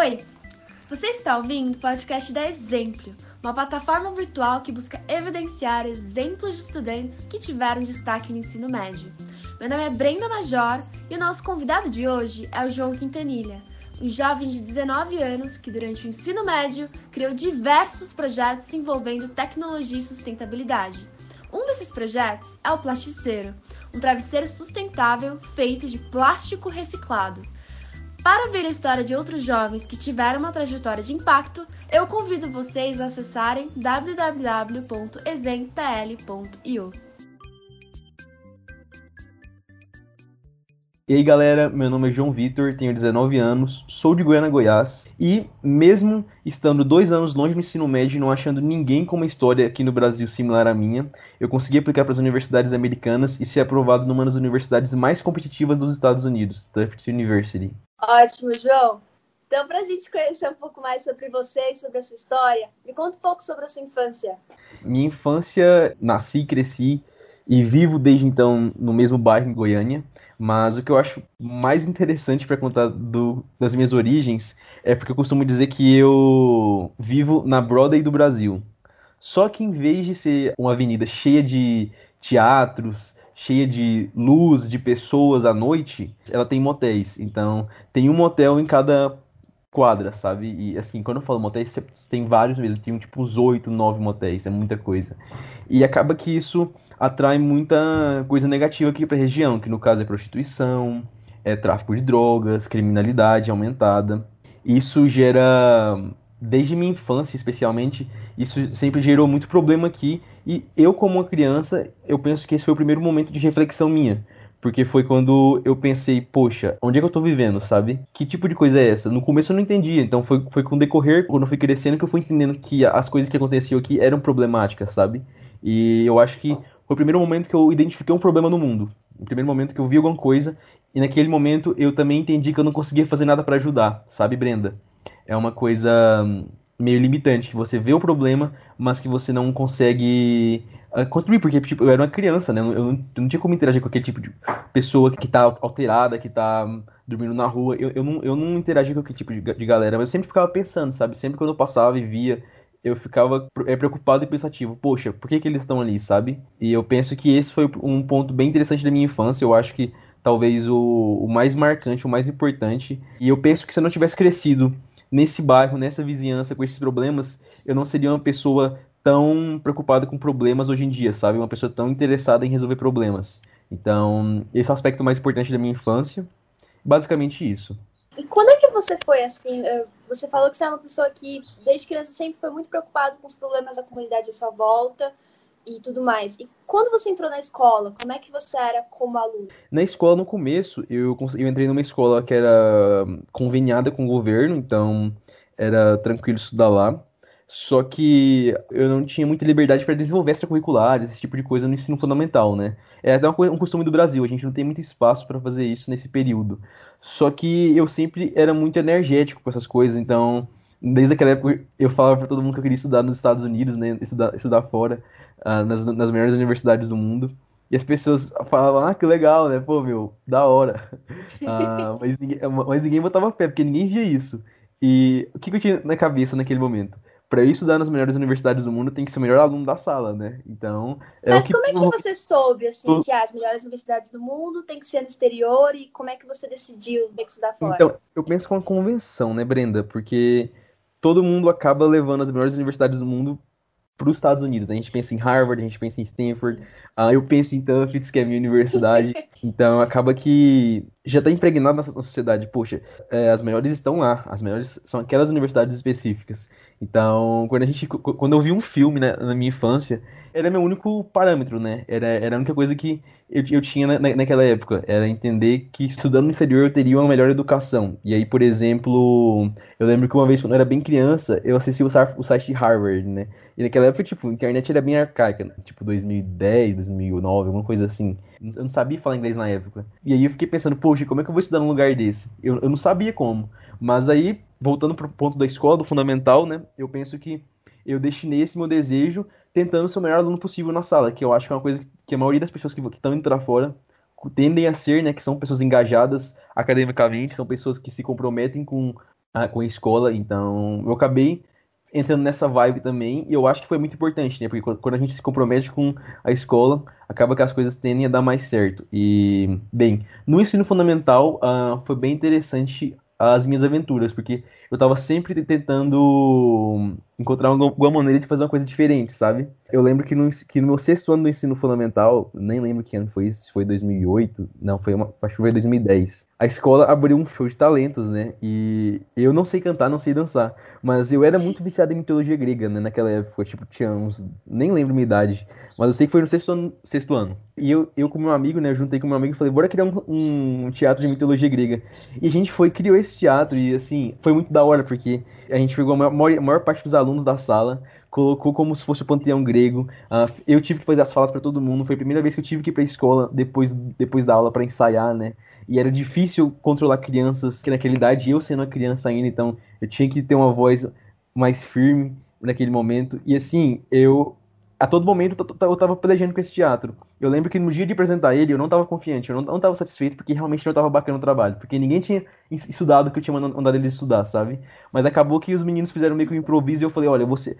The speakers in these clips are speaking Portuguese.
Oi, você está ouvindo o podcast da Exemplo, uma plataforma virtual que busca evidenciar exemplos de estudantes que tiveram destaque no ensino médio. Meu nome é Brenda Major e o nosso convidado de hoje é o João Quintanilha, um jovem de 19 anos que, durante o ensino médio, criou diversos projetos envolvendo tecnologia e sustentabilidade. Um desses projetos é o Plasticeiro, um travesseiro sustentável feito de plástico reciclado. Para ver a história de outros jovens que tiveram uma trajetória de impacto, eu convido vocês a acessarem www.exempl.io. E aí galera, meu nome é João Vitor, tenho 19 anos, sou de Goiânia, Goiás, e mesmo estando dois anos longe do ensino médio e não achando ninguém com uma história aqui no Brasil similar à minha, eu consegui aplicar para as universidades americanas e ser aprovado numa das universidades mais competitivas dos Estados Unidos, Tufts University. Ótimo, João. Então, para a gente conhecer um pouco mais sobre você e sobre essa história, me conta um pouco sobre a sua infância. Minha infância, nasci, cresci e vivo desde então no mesmo bairro em Goiânia. Mas o que eu acho mais interessante para contar do, das minhas origens é porque eu costumo dizer que eu vivo na Broadway do Brasil. Só que em vez de ser uma avenida cheia de teatros, cheia de luz, de pessoas à noite, ela tem motéis. Então, tem um motel em cada quadra, sabe? E assim, quando eu falo motéis, você tem vários mesmo. Tem tipo uns oito, nove motéis, é muita coisa. E acaba que isso atrai muita coisa negativa aqui para a região, que no caso é prostituição, é tráfico de drogas, criminalidade aumentada. Isso gera, desde minha infância especialmente, isso sempre gerou muito problema aqui. E eu, como uma criança, eu penso que esse foi o primeiro momento de reflexão minha. Porque foi quando eu pensei, poxa, onde é que eu tô vivendo, sabe? Que tipo de coisa é essa? No começo eu não entendia, então foi, foi com o decorrer, quando eu fui crescendo, que eu fui entendendo que as coisas que aconteciam aqui eram problemáticas, sabe? E eu acho que foi o primeiro momento que eu identifiquei um problema no mundo. O primeiro momento que eu vi alguma coisa e naquele momento eu também entendi que eu não conseguia fazer nada para ajudar, sabe, Brenda? É uma coisa hum, meio limitante, que você vê o problema, mas que você não consegue uh, contribuir, porque tipo, eu era uma criança, né? Eu não, eu não, tinha como interagir com aquele tipo de pessoa que tá alterada, que tá dormindo na rua. Eu, eu, não, eu não interagia com aquele tipo de, de galera, mas eu sempre ficava pensando, sabe? Sempre quando eu passava e via eu ficava é, preocupado e pensativo. Poxa, por que, que eles estão ali, sabe? E eu penso que esse foi um ponto bem interessante da minha infância. Eu acho que talvez o, o mais marcante, o mais importante. E eu penso que se eu não tivesse crescido nesse bairro, nessa vizinhança, com esses problemas, eu não seria uma pessoa tão preocupada com problemas hoje em dia, sabe? Uma pessoa tão interessada em resolver problemas. Então, esse é o aspecto mais importante da minha infância. Basicamente isso. E quando é que você foi assim? Eh, você falou que você é uma pessoa que, desde criança, sempre foi muito preocupado com os problemas da comunidade à sua volta e tudo mais. E quando você entrou na escola, como é que você era como aluno? Na escola, no começo, eu, eu entrei numa escola que era conveniada com o governo, então era tranquilo estudar lá. Só que eu não tinha muita liberdade para desenvolver extracurriculares, esse tipo de coisa no ensino fundamental, né? É até um costume do Brasil, a gente não tem muito espaço para fazer isso nesse período. Só que eu sempre era muito energético com essas coisas, então desde aquela época eu falava para todo mundo que eu queria estudar nos Estados Unidos, né, estudar, estudar fora, uh, nas, nas melhores universidades do mundo. E as pessoas falavam, ah, que legal, né? Pô, meu, da hora. Uh, mas, ninguém, mas ninguém botava fé, porque ninguém via isso. E o que, que eu tinha na cabeça naquele momento? para eu estudar nas melhores universidades do mundo, tem que ser o melhor aluno da sala, né? Então. É Mas que... como é que você soube, assim, que as melhores universidades do mundo tem que ser no exterior e como é que você decidiu ter que estudar fora? Então, eu penso com uma convenção, né, Brenda? Porque todo mundo acaba levando as melhores universidades do mundo para os Estados Unidos. A gente pensa em Harvard, a gente pensa em Stanford, uh, eu penso em Tufts, que é a minha universidade. então acaba que já está impregnado na sociedade. Poxa, é, as melhores estão lá, as melhores são aquelas universidades específicas. Então, quando a gente, quando eu vi um filme né, na minha infância, era meu único parâmetro, né? Era, era a única coisa que eu, eu tinha na, naquela época. Era entender que estudando no exterior eu teria uma melhor educação. E aí, por exemplo, eu lembro que uma vez quando eu era bem criança, eu assisti o, o site de Harvard, né? E naquela época, tipo, a internet era bem arcaica, né? tipo 2010, 2009, alguma coisa assim. Eu não sabia falar inglês na época. E aí eu fiquei pensando, poxa, como é que eu vou estudar num lugar desse? Eu, eu não sabia como. Mas aí, voltando pro ponto da escola, do fundamental, né? Eu penso que eu destinei esse meu desejo tentando ser o melhor aluno possível na sala, que eu acho que é uma coisa que a maioria das pessoas que estão indo para fora tendem a ser, né? Que são pessoas engajadas academicamente, são pessoas que se comprometem com a, com a escola, então eu acabei entrando nessa vibe também, e eu acho que foi muito importante, né? Porque quando a gente se compromete com a escola, acaba que as coisas tendem a dar mais certo. E, bem, no ensino fundamental, uh, foi bem interessante as minhas aventuras, porque eu estava sempre tentando encontrar alguma maneira de fazer uma coisa diferente, sabe? Eu lembro que no, que no meu sexto ano do ensino fundamental, nem lembro que ano foi isso, foi 2008, não, foi uma, acho que foi 2010. A escola abriu um show de talentos, né? E eu não sei cantar, não sei dançar, mas eu era muito viciado em mitologia grega, né? Naquela época, tipo, tinha uns, nem lembro minha idade. Mas eu sei que foi no sexto ano. Sexto ano. E eu, eu com meu amigo, né? Eu juntei com meu amigo e falei, bora criar um, um, teatro de mitologia grega. E a gente foi, criou esse teatro e, assim, foi muito da hora, porque a gente pegou a maior, a maior parte dos alunos da sala, colocou como se fosse o panteão grego. Uh, eu tive que fazer as falas para todo mundo. Foi a primeira vez que eu tive que ir pra escola depois, depois da aula para ensaiar, né? E era difícil controlar crianças, que naquela idade eu sendo uma criança ainda, então eu tinha que ter uma voz mais firme naquele momento. E assim, eu a todo momento eu tava pelejando com esse teatro. Eu lembro que no dia de apresentar ele, eu não tava confiante, eu não, não tava satisfeito, porque realmente não tava bacana o trabalho. Porque ninguém tinha estudado o que eu tinha mandado eles estudar, sabe? Mas acabou que os meninos fizeram meio que um improviso e eu falei, olha, você.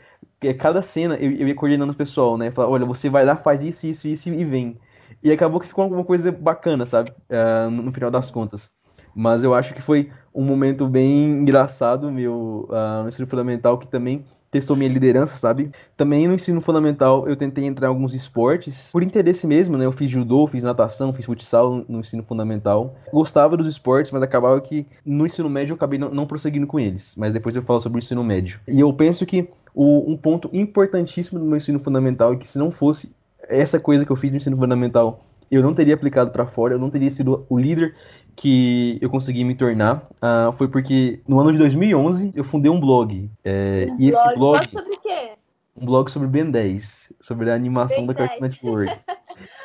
Cada cena eu, eu ia coordenando o pessoal, né? Falar, olha, você vai lá, faz isso, isso, isso e vem. E acabou que ficou alguma coisa bacana, sabe? Uh, no, no, final das contas. Mas eu acho que foi um momento bem engraçado meu uh, no ensino fundamental que também testou minha liderança, sabe? Também no ensino fundamental eu tentei entrar em alguns esportes, por interesse mesmo, né? Eu fiz judô, fiz natação, fiz futsal no ensino fundamental. Gostava dos esportes, mas acabava que no ensino médio eu acabei não, prosseguindo com eles. Mas depois eu falo sobre o ensino médio. E eu penso que o, um ponto importantíssimo do meu ensino fundamental é que se não fosse essa coisa que eu fiz no ensino fundamental, eu não teria aplicado para fora, eu não teria sido o líder que eu consegui me tornar uh, foi porque no ano de 2011 eu fundei um blog. É, um e blog, esse blog. blog sobre o quê? Um blog sobre Ben 10, sobre a animação ben da Cartoon Network.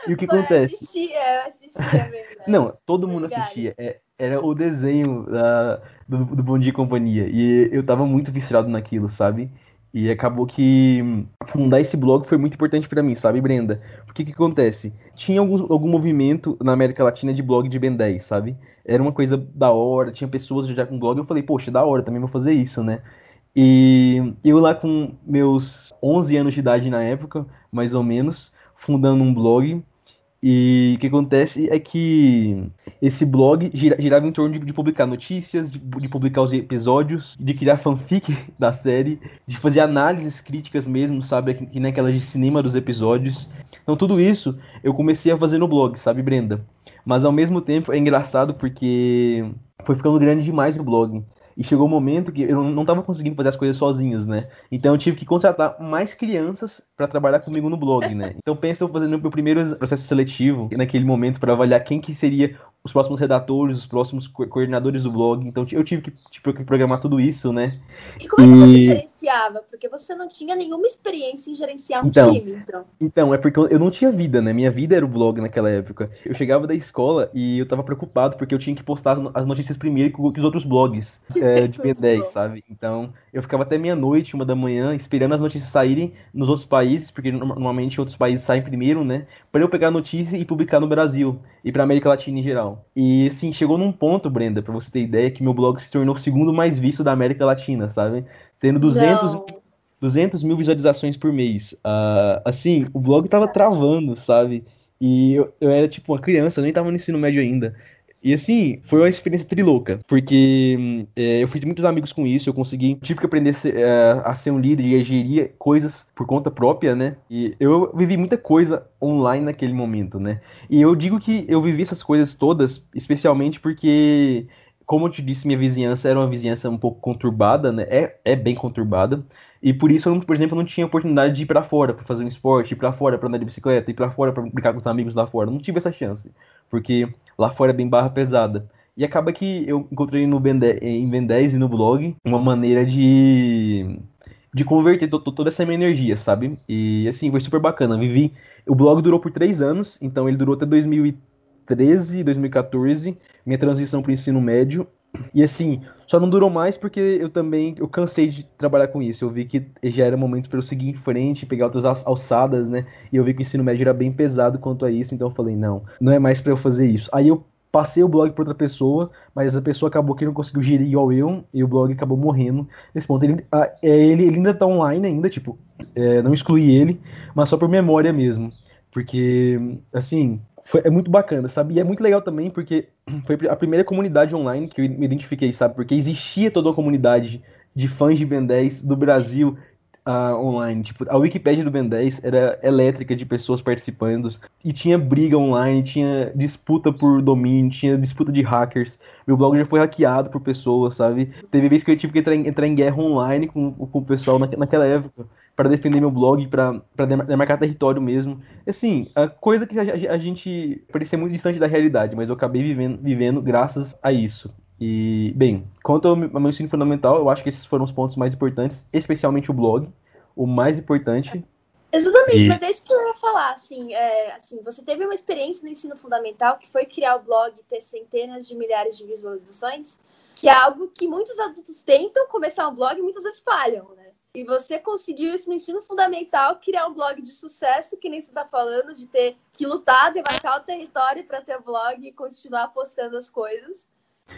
E o que Pô, acontece? Eu assistia, eu assistia Ben Não, todo mundo Obrigada. assistia. É, era o desenho uh, do, do Bom Dia e Companhia. E eu tava muito viciado naquilo, sabe? E acabou que fundar esse blog foi muito importante para mim, sabe, Brenda? Porque que acontece? Tinha algum, algum movimento na América Latina de blog de Ben 10, sabe? Era uma coisa da hora, tinha pessoas já com blog, eu falei, poxa, da hora, também vou fazer isso, né? E eu lá com meus 11 anos de idade na época, mais ou menos, fundando um blog, e o que acontece é que esse blog girava em torno de, de publicar notícias, de, de, publicar os episódios, de criar fanfic da série, de fazer análises críticas mesmo, sabe? Que naquelas de cinema dos episódios. Então tudo isso eu comecei a fazer no blog, sabe, Brenda? Mas ao mesmo tempo é engraçado porque foi ficando grande demais o blog. E chegou um momento que eu não estava conseguindo fazer as coisas sozinhos, né? Então eu tive que contratar mais crianças para trabalhar comigo no blog, né? Então pensa eu fazendo meu primeiro processo seletivo naquele momento para avaliar quem que seria os próximos redatores, os próximos co coordenadores do blog. Então eu tive que, tipo, programar tudo isso, né? E como é que você gerenciava? Porque você não tinha nenhuma experiência em gerenciar um então, time, então. Então, é porque eu não tinha vida, né? Minha vida era o blog naquela época. Eu chegava da escola e eu tava preocupado porque eu tinha que postar as notícias primeiro que os outros blogs é, de P10, sabe? Então, eu ficava até meia-noite, uma da manhã, esperando as notícias saírem nos outros países, porque normalmente outros países saem primeiro, né? Para eu pegar a notícia e publicar no Brasil e pra América Latina em geral. E assim, chegou num ponto, Brenda, pra você ter ideia, que meu blog se tornou o segundo mais visto da América Latina, sabe? Tendo 200, 200 mil visualizações por mês. Uh, assim, o blog tava travando, sabe? E eu, eu era tipo uma criança, eu nem tava no ensino médio ainda. E assim, foi uma experiência trilouca, porque é, eu fiz muitos amigos com isso, eu consegui, tive que aprender a ser, é, a ser um líder e a gerir coisas por conta própria, né? E eu vivi muita coisa online naquele momento, né? E eu digo que eu vivi essas coisas todas, especialmente porque como eu te disse, minha vizinhança era uma vizinhança um pouco conturbada, né? É, é bem conturbada. E por isso, eu, por exemplo, não tinha oportunidade de ir para fora para fazer um esporte, ir para fora para andar de bicicleta, ir para fora para brincar com os amigos lá fora. Não tive essa chance, porque lá fora é bem barra pesada. E acaba que eu encontrei no ben 10, em Ben 10 e no blog uma maneira de de converter toda essa minha energia, sabe? E assim, foi super bacana. Vivi. O blog durou por três anos, então ele durou até 2013, 2014, minha transição para o ensino médio. E assim, só não durou mais porque eu também eu cansei de trabalhar com isso. Eu vi que já era momento para eu seguir em frente, pegar outras alçadas, né? E eu vi que o ensino médio era bem pesado quanto a isso, então eu falei, não, não é mais para eu fazer isso. Aí eu passei o blog para outra pessoa, mas a pessoa acabou que não conseguiu gerir igual eu, e o blog acabou morrendo nesse ponto. Ele, é, ele, ele ainda tá online ainda, tipo, é, não excluí ele, mas só por memória mesmo. Porque, assim, foi, é muito bacana, sabe? E é muito legal também porque foi a primeira comunidade online que eu me identifiquei, sabe? Porque existia toda uma comunidade de fãs de Ben 10 do Brasil uh, online. Tipo, a Wikipédia do Ben 10 era elétrica de pessoas participando. E tinha briga online, tinha disputa por domínio, tinha disputa de hackers. Meu blog já foi hackeado por pessoas, sabe? Teve vez que eu tive que entrar em, entrar em guerra online com, com o pessoal na, naquela época para defender meu blog, para demarcar território mesmo. Assim, a coisa que a, a, gente parecia muito distante da realidade, mas eu acabei vivendo, vivendo graças a isso. E, bem, quanto ao meu ensino fundamental, eu acho que esses foram os pontos mais importantes, especialmente o blog, o mais importante. Exatamente, e... mas é isso que eu ia falar, assim, é, assim, você teve uma experiência no ensino fundamental que foi criar o blog e ter centenas de milhares de visualizações, que é algo que muitos adultos tentam começar um blog e muitas vezes falham, né? E você conseguiu isso no ensino fundamental, criar um blog de sucesso, que nem você está falando, de ter que lutar, demarcar o território para ter blog e continuar postando as coisas.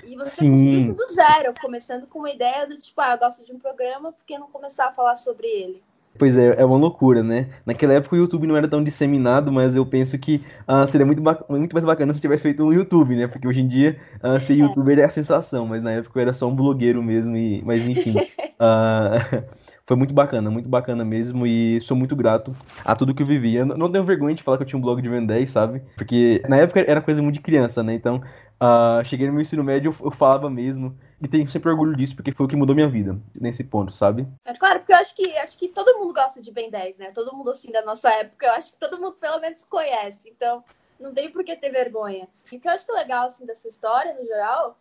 E você Sim. conseguiu isso do zero, começando com uma ideia do tipo, ah, eu gosto de um programa, por que não começar a falar sobre ele? Pois é, é uma loucura, né? Naquela época o YouTube não era tão disseminado, mas eu penso que uh, seria muito, muito mais bacana se tivesse feito um YouTube, né? Porque hoje em dia uh, ser é. youtuber é a sensação, mas na época eu era só um blogueiro mesmo, e... mas enfim. uh, foi muito bacana, muito bacana mesmo, e sou muito grato a tudo que eu vivi. Eu não tenho vergonha de falar que eu tinha um blog de Ben 10, sabe? Porque na época era coisa muito de criança, né? Então, uh, cheguei no meu ensino médio, eu, eu falava mesmo, e tenho sempre orgulho disso, porque foi o que mudou minha vida nesse ponto, sabe? É claro, porque eu acho que acho que todo mundo gosta de Ben 10, né? Todo mundo assim da nossa época, eu acho que todo mundo pelo menos conhece. Então, não tem por que ter vergonha. E o que eu acho legal assim dessa história no geral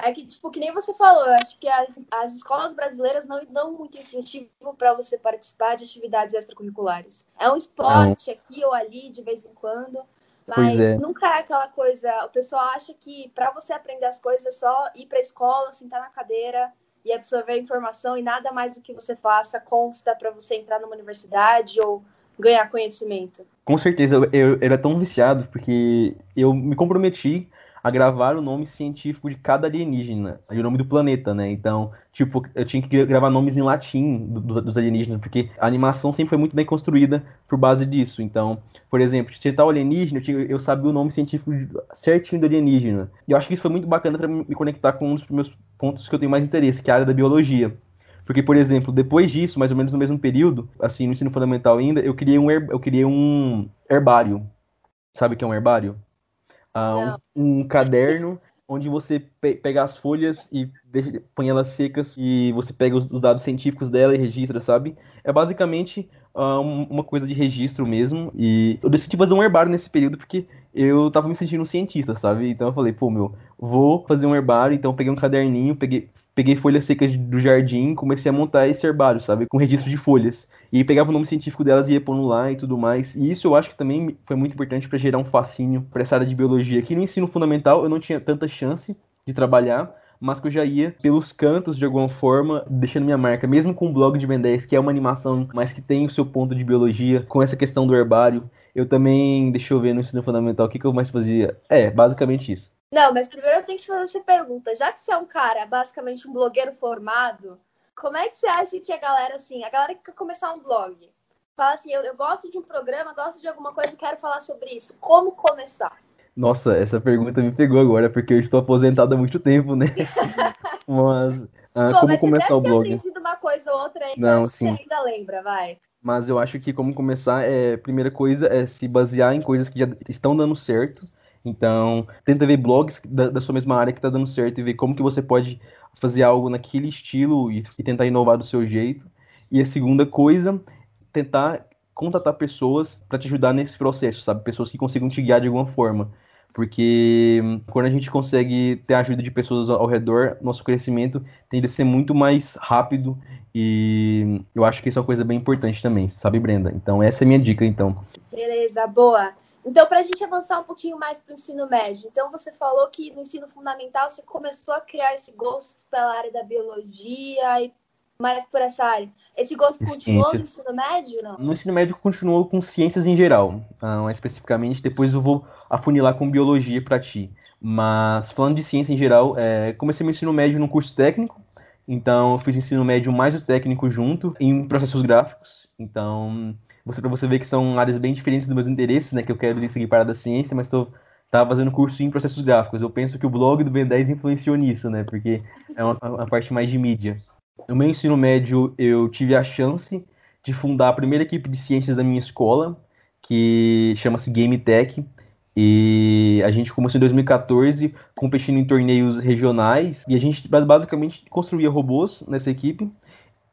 é que, tipo, que nem você falou, eu acho que as, as escolas brasileiras não dão muito incentivo para você participar de atividades extracurriculares. É um esporte aqui ou ali, de vez em quando, mas é. nunca é aquela coisa. O pessoal acha que para você aprender as coisas é só ir para a escola, sentar na cadeira e absorver a informação e nada mais do que você faça consta para você entrar numa universidade ou ganhar conhecimento. Com certeza, eu, eu era tão viciado porque eu me comprometi a gravar o nome científico de cada alienígena, o nome do planeta, né? Então, tipo, eu tinha que gravar nomes em latim dos, dos alienígenas, porque a animação sempre foi muito bem construída por base disso. Então, por exemplo, se tal alienígena, eu, tinha, eu sabia o nome científico certinho do alienígena. E eu acho que isso foi muito bacana para me conectar com um dos meus pontos que eu tenho mais interesse, que é a área da biologia. Porque, por exemplo, depois disso, mais ou menos no mesmo período, assim, no ensino fundamental ainda, eu criei um, eu criei um herbário. Sabe o que é um herbário? Uh, um, um, caderno onde você pe pega as folhas e deixa, põe elas secas e você pega os, os, dados científicos dela e registra, sabe? É basicamente uh, uma coisa de registro mesmo. E eu decidi fazer um herbário nesse período porque eu tava me sentindo um cientista, sabe? Então eu falei, pô, meu, vou fazer um herbário. Então eu peguei um caderninho, peguei, peguei folhas secas do jardim, comecei a montar esse herbário, sabe? Com registro de folhas. E pegava o nome científico delas e ia pondo lá e tudo mais. E isso eu acho que também foi muito importante para gerar um fascínio para essa área de biologia. Aqui no ensino fundamental eu não tinha tanta chance de trabalhar, mas que eu já ia pelos cantos de alguma forma, deixando minha marca, mesmo com o blog de Ben 10, que é uma animação, mas que tem o seu ponto de biologia, com essa questão do herbário. Eu também, deixa eu ver no ensino fundamental, o que, que eu mais fazia? É, basicamente isso. Não, mas primeiro eu tenho que te fazer essa pergunta. Já que você é um cara, basicamente um blogueiro formado, como é que você acha que a galera, assim, a galera que quer começar um blog, fala assim, eu, eu gosto de um programa, gosto de alguma coisa e quero falar sobre isso. Como começar? Nossa, essa pergunta me pegou agora, porque eu estou aposentado há muito tempo, né? mas ah, Pô, como mas começar o blog? aprendido uma coisa ou outra aí Não, que sim. você ainda lembra, vai. Mas eu acho que como começar é, primeira coisa é se basear em coisas que já estão dando certo. Então, tenta ver blogs da, da sua mesma área que está dando certo e ver como que você pode fazer algo naquele estilo e, e tentar inovar do seu jeito. E a segunda coisa, tentar contatar pessoas para te ajudar nesse processo, sabe? Pessoas que consigam te guiar de alguma forma. Porque hum, quando a gente consegue ter a ajuda de pessoas ao redor, nosso crescimento tende a ser muito mais rápido e eu acho que isso é uma coisa bem importante também, sabe, Brenda? Então essa é a minha dica, então. Beleza, boa. Então, para a gente avançar um pouquinho mais para o ensino médio, então você falou que no ensino fundamental você começou a criar esse gosto pela área da biologia e mais por essa área. Esse gosto continuou no ensino médio, não? No ensino médio continuou com ciências em geral, uh, especificamente. Depois eu vou afunilar com biologia para ti. Mas falando de ciência em geral, é, comecei meu ensino médio num curso técnico, então eu fiz ensino médio mais o técnico junto em processos gráficos. Então, você para você ver que são áreas bem diferentes dos meus interesses, né, que eu quero seguir para da ciência, mas estou tava fazendo curso em processos gráficos. Eu penso que o blog do Ben 10 influenciou nisso, né, porque é uma, uma parte mais de mídia. No meu ensino médio, eu tive a chance de fundar a primeira equipe de ciências da minha escola, que chama-se Game Tech. E a gente começou em 2014 competindo em torneios regionais e a gente basicamente construía robôs nessa equipe,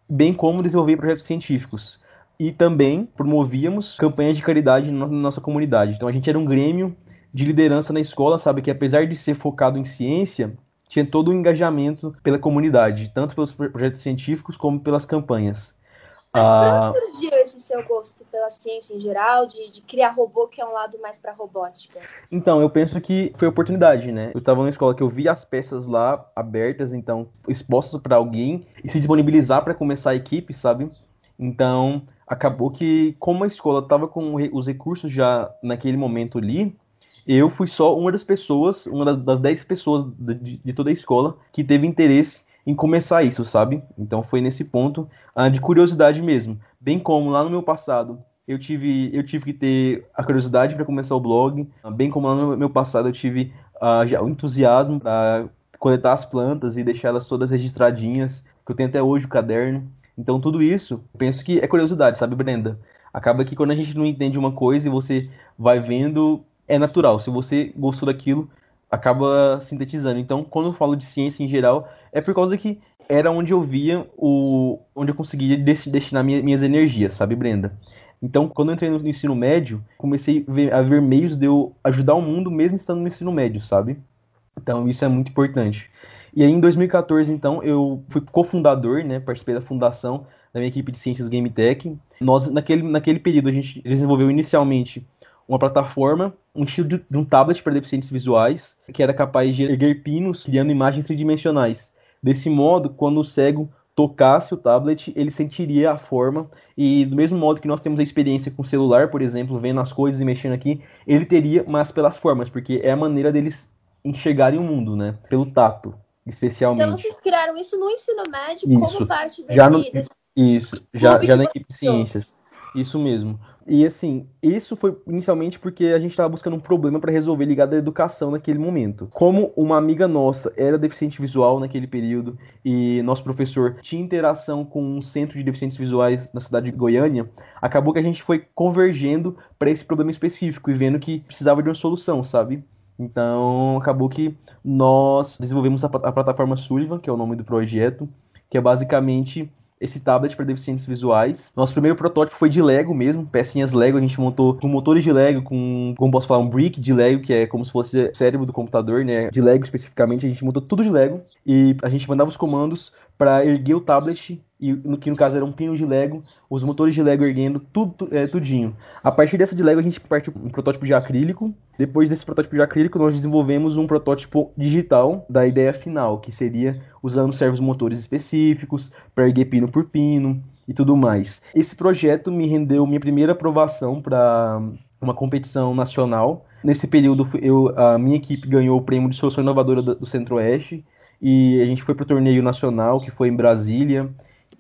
bem como desenvolver projetos científicos. E também promovíamos campanhas de caridade na nossa comunidade. Então a gente era um grêmio de liderança na escola, sabe? Que apesar de ser focado em ciência, tinha todo o um engajamento pela comunidade, tanto pelos projetos científicos como pelas campanhas. Mas ah, onde surgiu esse seu gosto pela ciência em geral, de, de criar robô, que é um lado mais para robótica? Então, eu penso que foi oportunidade, né? Eu estava numa escola que eu vi as peças lá abertas, então, expostas para alguém e se disponibilizar para começar a equipe, sabe? Então, acabou que, como a escola estava com os recursos já naquele momento ali, eu fui só uma das pessoas, uma das, das dez pessoas de, de toda a escola que teve interesse em começar isso, sabe? Então foi nesse ponto uh, de curiosidade mesmo. Bem como lá no meu passado eu tive, eu tive que ter a curiosidade para começar o blog, uh, bem como lá no meu passado eu tive uh, já o entusiasmo para coletar as plantas e deixá-las todas registradinhas, que eu tenho até hoje o caderno. Então tudo isso, penso que é curiosidade, sabe, Brenda? Acaba que quando a gente não entende uma coisa e você vai vendo, é natural. Se você gostou daquilo, acaba sintetizando. Então, quando eu falo de ciência em geral, é por causa que era onde eu via o onde eu conseguia destinar minhas energias, sabe, Brenda? Então, quando eu entrei no ensino médio, comecei a ver, meios de eu ajudar o mundo mesmo estando no ensino médio, sabe? Então, isso é muito importante. E aí, em 2014, então, eu fui cofundador, né? Participei da fundação da minha equipe de ciências Game Tech. Nós, naquele, naquele período, a gente desenvolveu inicialmente uma plataforma, um estilo de, de um tablet para deficientes visuais, que era capaz de erguer pinos, criando imagens tridimensionais. Desse modo, quando o cego tocasse o tablet, ele sentiria a forma e do mesmo modo que nós temos a experiência com o celular, por exemplo, vendo as coisas e mexendo aqui, ele teria, mas pelas formas, porque é a maneira deles enxergarem o mundo, né? Pelo tato, especialmente. Então vocês criaram isso no ensino médio isso. como parte desse, já no, desse... Isso, já, já na equipe de ciências. Isso mesmo. E assim, isso foi inicialmente porque a gente estava buscando um problema para resolver ligado à educação naquele momento. Como uma amiga nossa era deficiente visual naquele período e nosso professor tinha interação com um centro de deficientes visuais na cidade de Goiânia, acabou que a gente foi convergendo para esse problema específico e vendo que precisava de uma solução, sabe? Então, acabou que nós desenvolvemos a, a plataforma Sullivan, que é o nome do projeto, que é basicamente esse tablet para deficientes visuais. Nosso primeiro protótipo foi de Lego mesmo, pecinhas Lego, a gente montou com motores de Lego, com, como posso falar, um brick de Lego, que é como se fosse cérebro do computador, né? De Lego especificamente, a gente montou tudo de Lego e a gente mandava os comandos para erguer o tablet e no que no caso era um pino de Lego, os motores de Lego erguendo tudo é, tudinho. A partir dessa de Lego a gente partiu um protótipo de acrílico. Depois desse protótipo de acrílico nós desenvolvemos um protótipo digital da ideia final, que seria usando servos motores específicos para erguer pino por pino e tudo mais. Esse projeto me rendeu minha primeira aprovação para uma competição nacional. Nesse período eu, a minha equipe ganhou o prêmio de solução inovadora do Centro-Oeste e a gente foi para o torneio nacional que foi em Brasília.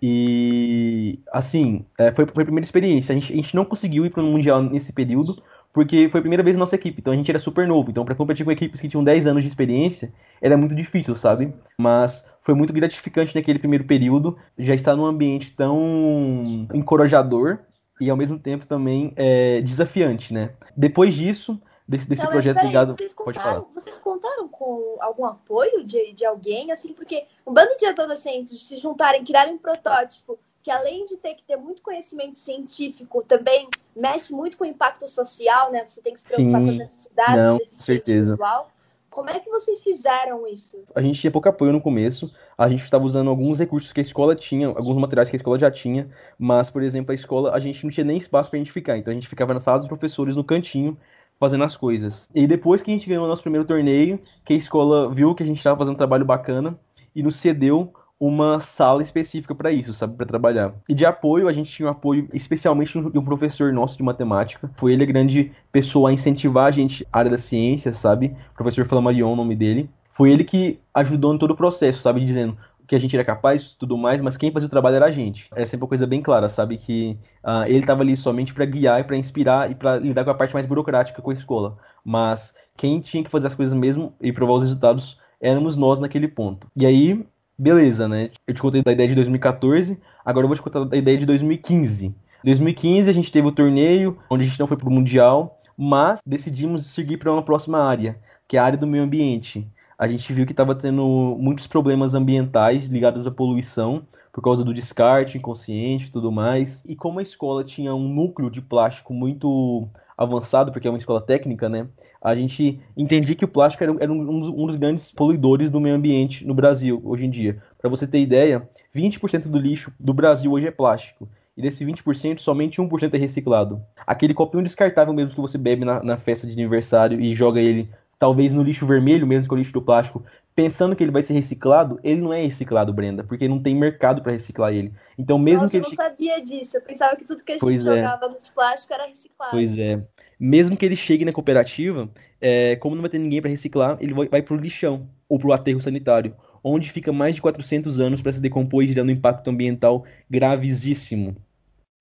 E, assim, é, foi, foi a primeira experiência. A gente, a gente não conseguiu ir para o Mundial nesse período, porque foi a primeira vez na nossa equipe. Então a gente era super novo. Então, para competir com equipes que tinham 10 anos de experiência, era muito difícil, sabe? Mas foi muito gratificante naquele primeiro período já estar num ambiente tão encorajador e ao mesmo tempo também é, desafiante, né? Depois disso, desse, desse projeto ligado. Vocês contaram, Pode falar. vocês contaram com algum apoio de, de alguém, assim, porque um bando de adolescentes se juntarem, criarem um protótipo que além de ter que ter muito conhecimento científico, também mexe muito com o impacto social, né? Você tem que se preocupar Sim, com as necessidades não, do certeza. visual. Como é que vocês fizeram isso? A gente tinha pouco apoio no começo. A gente estava usando alguns recursos que a escola tinha, alguns materiais que a escola já tinha, mas, por exemplo, a escola, a gente não tinha nem espaço para a gente ficar. Então a gente ficava na sala dos professores, no cantinho, fazendo as coisas. E depois que a gente ganhou o nosso primeiro torneio, que a escola viu que a gente estava fazendo um trabalho bacana e nos cedeu uma sala específica para isso, sabe, para trabalhar. E de apoio, a gente tinha um apoio especialmente de um professor nosso de matemática. Foi ele a grande pessoa a incentivar a gente área da ciência, sabe? O professor Flamarion, o nome dele. Foi ele que ajudou em todo o processo, sabe, dizendo que a gente era capaz, tudo mais, mas quem fazia o trabalho era a gente. Era sempre uma coisa bem clara, sabe, que uh, ele estava ali somente para guiar e para inspirar e para lidar com a parte mais burocrática com a escola. Mas quem tinha que fazer as coisas mesmo e provar os resultados éramos nós naquele ponto. E aí, beleza, né? Eu te contei da ideia de 2014, agora eu vou te contar da ideia de 2015. 2015 a gente teve o torneio, onde a gente não foi pro Mundial, mas decidimos seguir para uma próxima área, que é a área do meio ambiente. A gente viu que estava tendo muitos problemas ambientais ligados à poluição, por causa do descarte inconsciente e tudo mais. E como a escola tinha um núcleo de plástico muito avançado, porque é uma escola técnica, né? a gente entendia que o plástico era, era um, um, dos grandes poluidores do meio ambiente no Brasil hoje em dia. Para você ter ideia, 20% do lixo do Brasil hoje é plástico. E desse 20%, somente 1% é reciclado. Aquele copinho descartável mesmo que você bebe na, na festa de aniversário e joga ele talvez no lixo vermelho mesmo, que é o lixo do plástico, pensando que ele vai ser reciclado, ele não é reciclado, Brenda, porque não tem mercado para reciclar ele. Então, mesmo Nossa, que ele. Eu não sabia disso. Eu pensava que tudo que a gente pois é. jogava é. no plástico era reciclado. Pois é mesmo que ele chegue na cooperativa, é, como não vai ter ninguém para reciclar, ele vai, vai para o lixão ou para o aterro sanitário, onde fica mais de 400 anos para se decompor e gerando um impacto ambiental gravíssimo.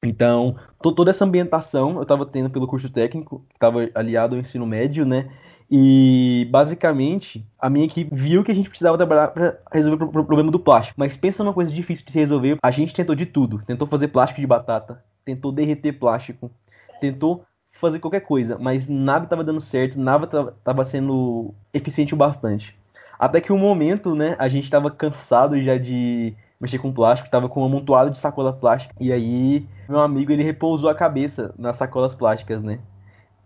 Então, toda essa ambientação eu estava tendo pelo curso técnico, que estava aliado ao ensino médio, né? E basicamente a minha equipe viu que a gente precisava trabalhar para resolver o problema do plástico. Mas pensa numa coisa difícil de se resolver. A gente tentou de tudo. Tentou fazer plástico de batata, tentou derreter plástico, tentou fazer qualquer coisa, mas nada estava dando certo, nada estava sendo eficiente o bastante. Até que um momento, né, a gente estava cansado já de mexer com plástico, estava com um amontoado de sacola plástica, e aí meu amigo ele repousou a cabeça nas sacolas plásticas, né?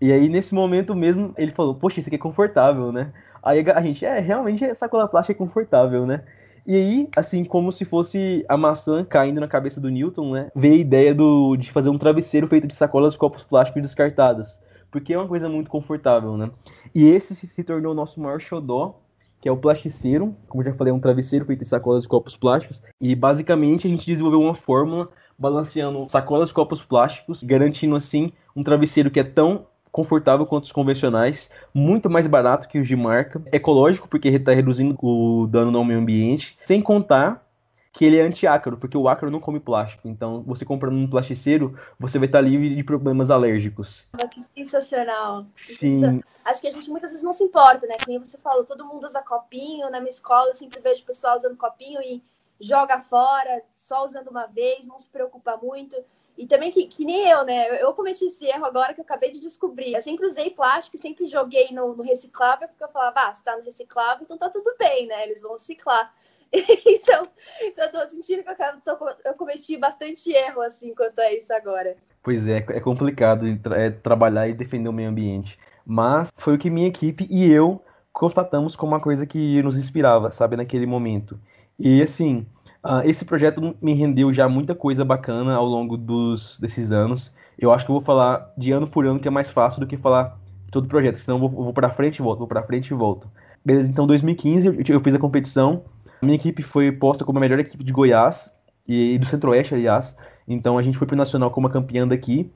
E aí nesse momento mesmo ele falou: "Poxa, isso aqui é confortável, né?" Aí a gente, é, realmente sacola plástica é confortável, né? E aí, assim, como se fosse a maçã caindo na cabeça do Newton, né? Veio a ideia do, de fazer um travesseiro feito de sacolas copos plásticos descartadas. Porque é uma coisa muito confortável, né? E esse se tornou o nosso maior xodó, que é o plasticeiro. Como já falei, é um travesseiro feito de sacolas de copos plásticos. E basicamente a gente desenvolveu uma fórmula balanceando sacolas de copos plásticos, garantindo assim um travesseiro que é tão confortável quanto os convencionais, muito mais barato que os de marca, ecológico porque está reduzindo o dano no meio ambiente, sem contar que ele é anti-ácaro, porque o ácaro não come plástico. Então, você comprando um plasticeiro, você vai estar livre de problemas alérgicos. Que sensacional. Sim. Acho que a gente muitas vezes não se importa, né? Que nem você falou, todo mundo usa copinho. Na minha escola, eu sempre vejo o pessoal usando copinho e joga fora, só usando uma vez, não se preocupa muito. E também que, que nem eu, né? Eu cometi esse erro agora que eu acabei de descobrir. Eu sempre usei plástico e sempre joguei no, no reciclável, porque eu falava, ah, se tá no reciclável, então tá tudo bem, né? Eles vão reciclar. então, então, eu tô sentindo que eu, tô, eu cometi bastante erro, assim, quanto a isso agora. Pois é, é complicado é, trabalhar e defender o meio ambiente. Mas foi o que minha equipe e eu constatamos como uma coisa que nos inspirava, sabe, naquele momento. E assim, Uh, esse projeto me rendeu já muita coisa bacana ao longo dos, desses anos. Eu acho que eu vou falar de ano por ano, que é mais fácil do que falar todo o projeto, senão eu vou, vou para frente e volto, vou para frente e volto. Beleza, então 2015 eu, fiz a competição. A minha equipe foi posta como a melhor equipe de Goiás e, e do Centro-Oeste, aliás. Então a gente foi pro Nacional como a campeã daqui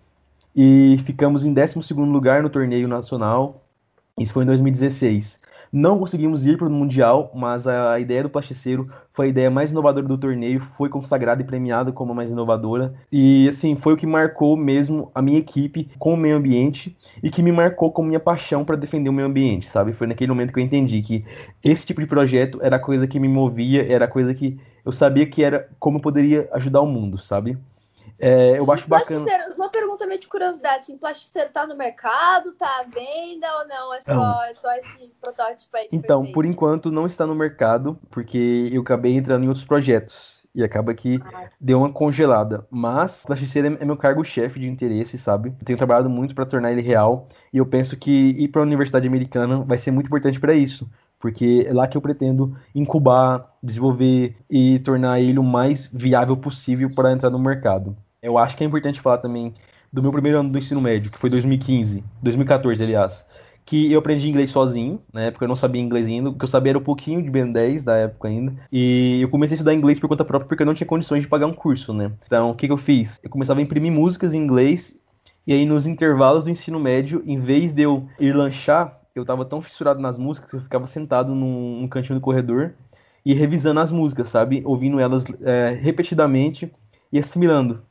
e ficamos em 12 lugar no torneio nacional. Isso foi em 2016. Não conseguimos ir para o Mundial, mas a ideia do plasticeiro foi a ideia mais inovadora do torneio, foi consagrada e premiada como a mais inovadora. E assim, foi o que marcou mesmo a minha equipe com o meio ambiente e que me marcou com minha paixão para defender o meio ambiente, sabe? Foi naquele momento que eu entendi que esse tipo de projeto era a coisa que me movia, era a coisa que eu sabia que era como eu poderia ajudar o mundo, sabe? É, eu acho bacana. Uma pergunta meio de curiosidade: assim, plasticeiro tá no mercado, tá à venda ou não? É só, não. É só esse protótipo aí? Então, por enquanto não está no mercado, porque eu acabei entrando em outros projetos. E acaba que ah. deu uma congelada. Mas plasticeiro é meu cargo-chefe de interesse, sabe? Eu tenho trabalhado muito para tornar ele real. E eu penso que ir para a Universidade Americana vai ser muito importante para isso porque é lá que eu pretendo incubar, desenvolver e tornar ele o mais viável possível para entrar no mercado. Eu acho que é importante falar também do meu primeiro ano do ensino médio, que foi 2015, 2014, aliás, que eu aprendi inglês sozinho, na época eu não sabia inglês ainda, o que eu sabia era um pouquinho de Ben 10 da época ainda, e eu comecei a estudar inglês por conta própria porque eu não tinha condições de pagar um curso, né? Então, o que, que eu fiz? Eu começava a imprimir músicas em inglês, e aí nos intervalos do ensino médio, em vez de eu ir lanchar, eu tava tão fissurado nas músicas que eu ficava sentado num, num cantinho do corredor e revisando as músicas, sabe? Ouvindo elas é, repetidamente e assimilando.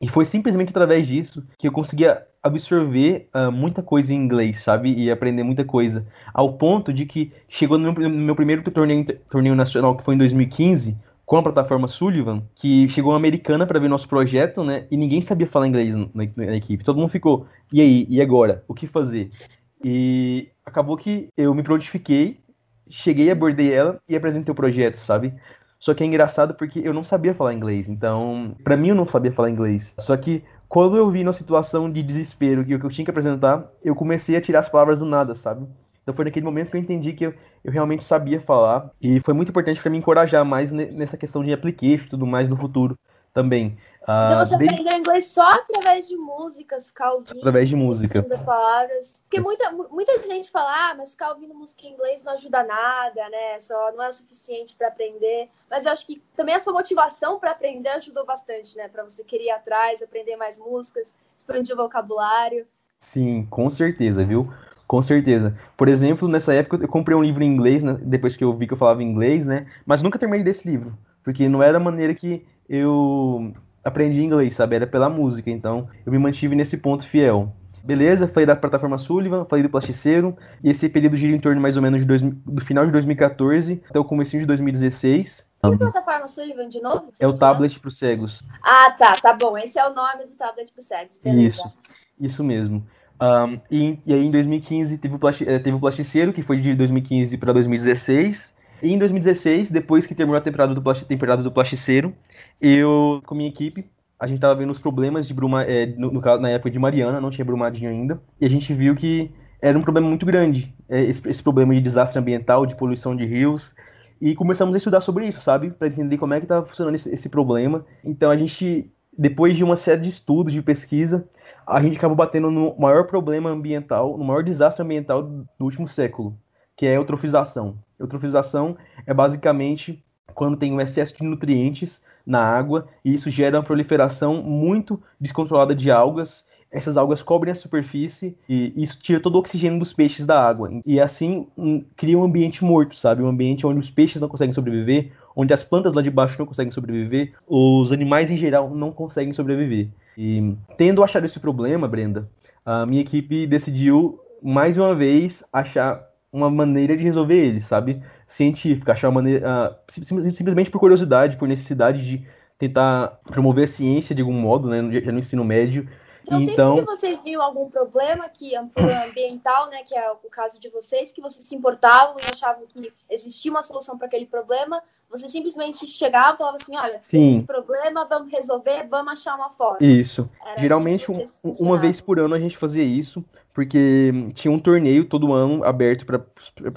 E foi simplesmente através disso que eu conseguia absorver uh, muita coisa em inglês, sabe? E aprender muita coisa. Ao ponto de que chegou no meu, no meu primeiro torneio, torneio nacional, que foi em 2015, com a plataforma Sullivan, que chegou uma americana para ver nosso projeto, né? E ninguém sabia falar inglês na, na, equipe. Todo mundo ficou, e aí, e agora? O que fazer? E acabou que eu me prontifiquei, cheguei, abordei ela e apresentei o projeto, sabe? Só que é engraçado porque eu não sabia falar inglês. Então, para mim eu não sabia falar inglês. Só que quando eu vi na situação de desespero que eu tinha que apresentar, eu comecei a tirar as palavras do nada, sabe? Então foi naquele momento que eu entendi que eu, eu realmente sabia falar. E foi muito importante para me encorajar mais nessa questão de application e tudo mais no futuro também. Então você desde... aprendeu inglês só através de músicas, ficar ouvindo. Através de música. Das palavras. Porque muita, muita gente fala, ah, mas ficar ouvindo música em inglês não ajuda nada, né? Só não é o suficiente para aprender. Mas eu acho que também a sua motivação para aprender ajudou bastante, né? Para você querer ir atrás, aprender mais músicas, expandir o vocabulário. Sim, com certeza, viu? Com certeza. Por exemplo, nessa época eu comprei um livro em inglês, né? depois que eu vi que eu falava inglês, né? Mas nunca terminei desse livro. Porque não era a maneira que eu aprendi inglês, sabe? Era pela música, então eu me mantive nesse ponto fiel. Beleza, falei da plataforma Sullivan, falei do Plasticeiro, e esse período gira em torno mais ou menos dois, do final de 2014 até o começo de 2016. Que plataforma Sullivan de novo? É o tablet para os cegos. Ah, tá, tá bom. Esse é o nome do tablet para os cegos. Beleza. Isso, isso mesmo. Um, e, e, aí em 2015 teve o, plasti, eh, teve o Plasticeiro, que foi de 2015 para 2016. E em 2016, depois que terminou a temporada do, temporada do Plasticeiro, eu, com minha equipe, a gente tava vendo os problemas de bruma, é, no, no, na época de Mariana, não tinha brumadinho ainda, e a gente viu que era um problema muito grande, é, esse, esse, problema de desastre ambiental, de poluição de rios, e começamos a estudar sobre isso, sabe? Para entender como é que estava funcionando esse, esse problema. Então a gente, depois de uma série de estudos, de pesquisa, a gente acabou batendo no maior problema ambiental, no maior desastre ambiental do último século, que é a eutrofização. Eutrofização é basicamente quando tem um excesso de nutrientes na água e isso gera uma proliferação muito descontrolada de algas. Essas algas cobrem a superfície e isso tira todo o oxigênio dos peixes da água. E assim um, cria um ambiente morto, sabe? Um ambiente onde os peixes não conseguem sobreviver, onde as plantas lá de baixo não conseguem sobreviver, os animais em geral não conseguem sobreviver. E tendo achado esse problema, Brenda, a minha equipe decidiu mais uma vez achar uma maneira de resolver ele, sabe? Científica, achar uma maneira. Uh, simplesmente por curiosidade, por necessidade de tentar promover a ciência de algum modo, né? Já no ensino médio. Então, então, sempre que vocês viam algum problema que ambiental, né, que é o caso de vocês, que vocês se importavam e achavam que existia uma solução para aquele problema, você simplesmente chegava e falava assim, olha, tem esse problema, vamos resolver, vamos achar uma forma. Isso. Era assim Geralmente, um, uma vez por ano a gente fazia isso, porque tinha um torneio todo ano aberto para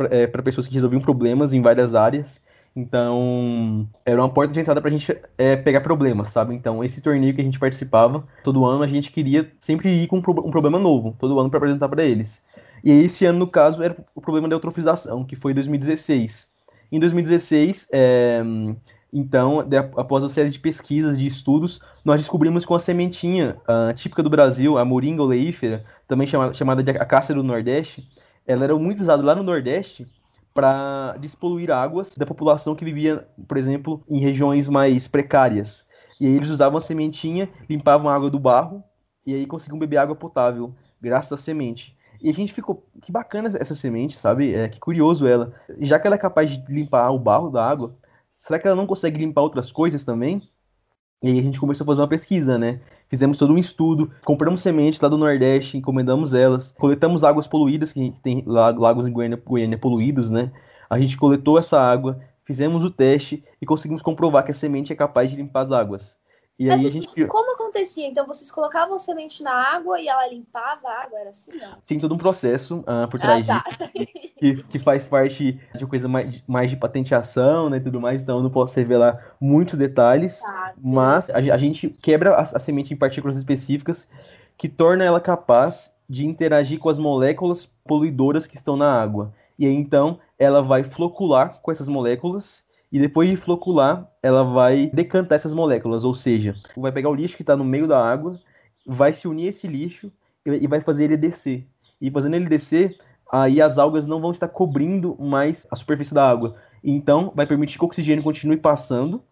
é, pessoas que resolviam problemas em várias áreas. Então, era uma porta de entrada pra gente é, pegar problemas, sabe? Então, esse torneio que a gente participava, todo ano a gente queria sempre ir com um, problema novo, todo ano para apresentar para eles. E esse ano, no caso, era o problema da eutrofização, que foi em 2016. Em 2016, é, então, após uma série de pesquisas, de estudos, nós descobrimos que uma sementinha uh, típica do Brasil, a moringa oleífera, também chamada, de acácia do Nordeste, ela era muito usada lá no Nordeste para despoluir águas da população que vivia, por exemplo, em regiões mais precárias. E aí eles usavam a sementinha, limpavam a água do barro e aí conseguiam beber água potável, graças à semente. E a gente ficou, que bacana essa semente, sabe? É, que curioso ela. Já que ela é capaz de limpar o barro da água, será que ela não consegue limpar outras coisas também? E aí a gente começou a fazer uma pesquisa, né? Fizemos todo um estudo, compramos sementes lá do Nordeste, encomendamos elas, coletamos águas poluídas, que a gente tem lagos em Goiânia, Goiânia poluídos, né? A gente coletou essa água, fizemos o teste e conseguimos comprovar que a semente é capaz de limpar as águas. E Mas aí a gente... como acontecia? Então vocês colocavam semente na água e ela limpava a água? Era assim, não? Sim, todo um processo uh, por trás ah, tá. disso. Que, que, faz parte de coisa mais, mais de patenteação né, e tudo mais, então eu não posso revelar muitos detalhes. Tá, mas a, a, gente quebra a, a semente em partículas específicas que torna ela capaz de interagir com as moléculas poluidoras que estão na água. E aí então ela vai flocular com essas moléculas e depois de flocular, ela vai decantar essas moléculas, ou seja, vai pegar o lixo que está no meio da água, vai se unir esse lixo e vai fazer ele descer. E fazendo ele descer, aí as algas não vão estar cobrindo mais a superfície da água. Então vai permitir que o oxigênio continue passando,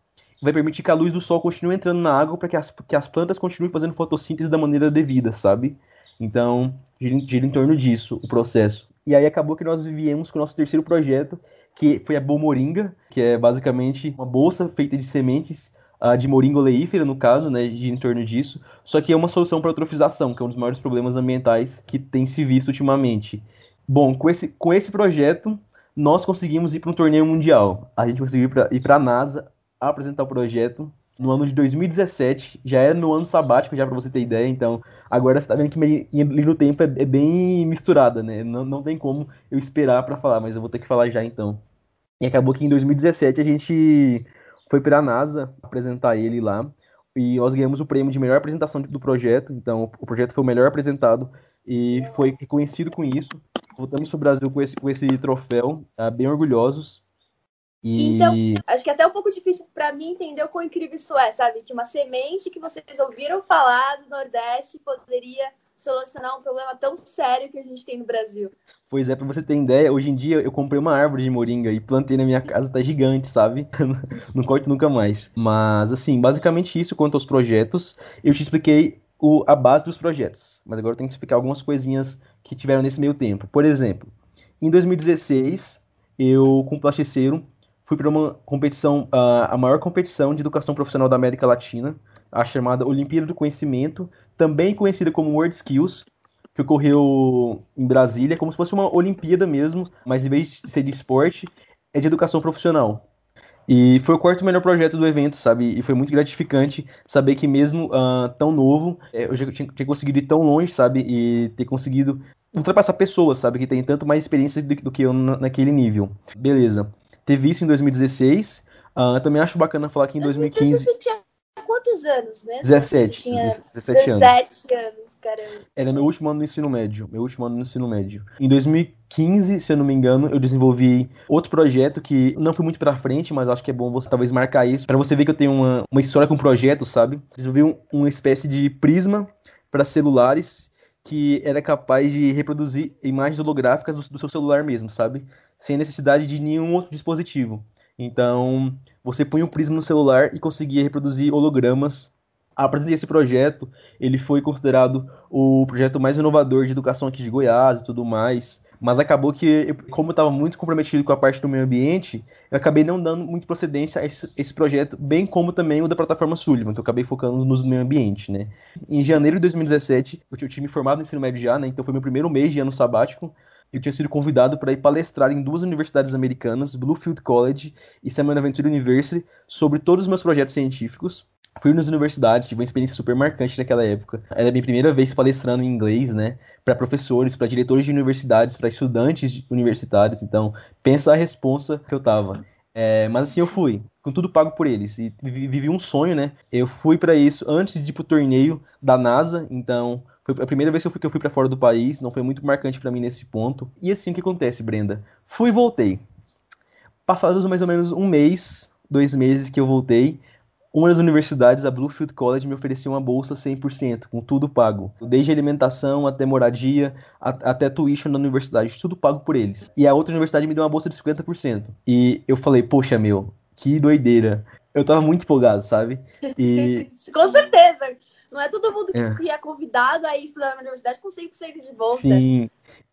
vai permitir que a luz do sol continue entrando na água para que as, que as plantas continuem fazendo fotossíntese da maneira devida, sabe? Então, gira em torno disso o processo. E aí acabou que nós viemos com o nosso terceiro projeto, que foi a Moringa, que é basicamente uma bolsa feita de sementes uh, de moringa oleífera, no caso, né, de em torno disso, só que é uma solução para eutrofização, que é um dos maiores problemas ambientais que tem se visto ultimamente. Bom, com esse, com esse projeto, nós conseguimos ir para um torneio mundial. A gente conseguiu ir para a NASA apresentar o projeto no ano de 2017, já é no ano sabático, já para você ter ideia, então agora você tá vendo que minha linha do tempo é, é, bem misturada, né? Não, não tem como eu esperar para falar, mas eu vou ter que falar já então. E acabou que em 2017 a gente foi para a NASA apresentar ele lá e nós ganhamos o prêmio de melhor apresentação do projeto. Então, o projeto foi o melhor apresentado e foi reconhecido com isso. Voltamos para o Brasil com esse, com esse troféu, tá? bem orgulhosos. E... Então, acho que é até um pouco difícil para mim entender o quão incrível isso é, sabe? Que uma semente que vocês ouviram falar do Nordeste poderia solucionar um problema tão sério que a gente tem no Brasil. Pois é, pra você ter ideia, hoje em dia eu comprei uma árvore de moringa e plantei na minha casa, tá gigante, sabe? Não corto nunca mais. Mas, assim, basicamente isso quanto aos projetos. Eu te expliquei o, a base dos projetos, mas agora eu tenho que explicar algumas coisinhas que tiveram nesse meio tempo. Por exemplo, em 2016, eu, com o plasticeiro, fui para uma competição, a maior competição de educação profissional da América Latina, a chamada Olimpíada do Conhecimento, também conhecida como World Skills, que ocorreu em Brasília, como se fosse uma Olimpíada mesmo, mas em vez de ser de esporte, é de educação profissional. E foi o quarto melhor projeto do evento, sabe? E foi muito gratificante saber que mesmo uh, tão novo, é, eu já tinha, tinha, conseguido ir tão longe, sabe? E ter conseguido ultrapassar pessoas, sabe? Que tem tanto mais experiência do, do que eu naquele nível. Beleza. Teve isso em 2016. Uh, também acho bacana falar que em 2015 quantos anos mesmo? 17. Você tinha 17, 17 anos. anos. Caramba. Era meu último ano no ensino médio. Meu último ano no ensino médio. Em 2015, se eu não me engano, eu desenvolvi outro projeto que não foi muito pra frente, mas acho que é bom você talvez marcar isso. para você ver que eu tenho uma, uma história com projeto, sabe? Desenvolvi um, uma espécie de prisma para celulares que era capaz de reproduzir imagens holográficas do, do seu celular mesmo, sabe? Sem necessidade de nenhum outro dispositivo. Então, você punha um prisma no celular e conseguia reproduzir hologramas. Apresentei esse projeto, ele foi considerado o projeto mais inovador de educação aqui de Goiás e tudo mais. Mas acabou que, como eu estava muito comprometido com a parte do meio ambiente, eu acabei não dando muito procedência a esse, esse, projeto, bem como também o da plataforma Sullivan, que eu acabei focando no meio ambiente, né? Em janeiro de 2017, eu tinha me formado no ensino médio já, né? Então foi meu primeiro mês de ano sabático eu tinha sido convidado para ir palestrar em duas universidades americanas, Bluefield College e Samuel Venture University, sobre todos os meus projetos científicos. Fui nas universidades, tive uma experiência super marcante naquela época. Era a minha primeira vez palestrando em inglês, né? Para professores, para diretores de universidades, para estudantes universitários. Então, pensa a responsa que eu tava. É, mas assim eu fui, com tudo pago por eles. E vivi um sonho, né? Eu fui para isso antes de ir pro torneio da NASA, então foi a primeira vez que eu fui, que eu fui para fora do país, não foi muito marcante para mim nesse ponto. E assim o que acontece, Brenda? Fui e voltei. Passados mais ou menos um mês, dois meses que eu voltei, uma das universidades, a Bluefield College, me ofereceu uma bolsa 100%, com tudo pago. Desde alimentação até moradia, a, até tuition na universidade, tudo pago por eles. E a outra universidade me deu uma bolsa de 50%. E eu falei, poxa, meu, que doideira. Eu tava muito empolgado, sabe? E... com certeza. Não é todo mundo é. que é convidado a estudar na universidade com 100% de bolsa. Sim.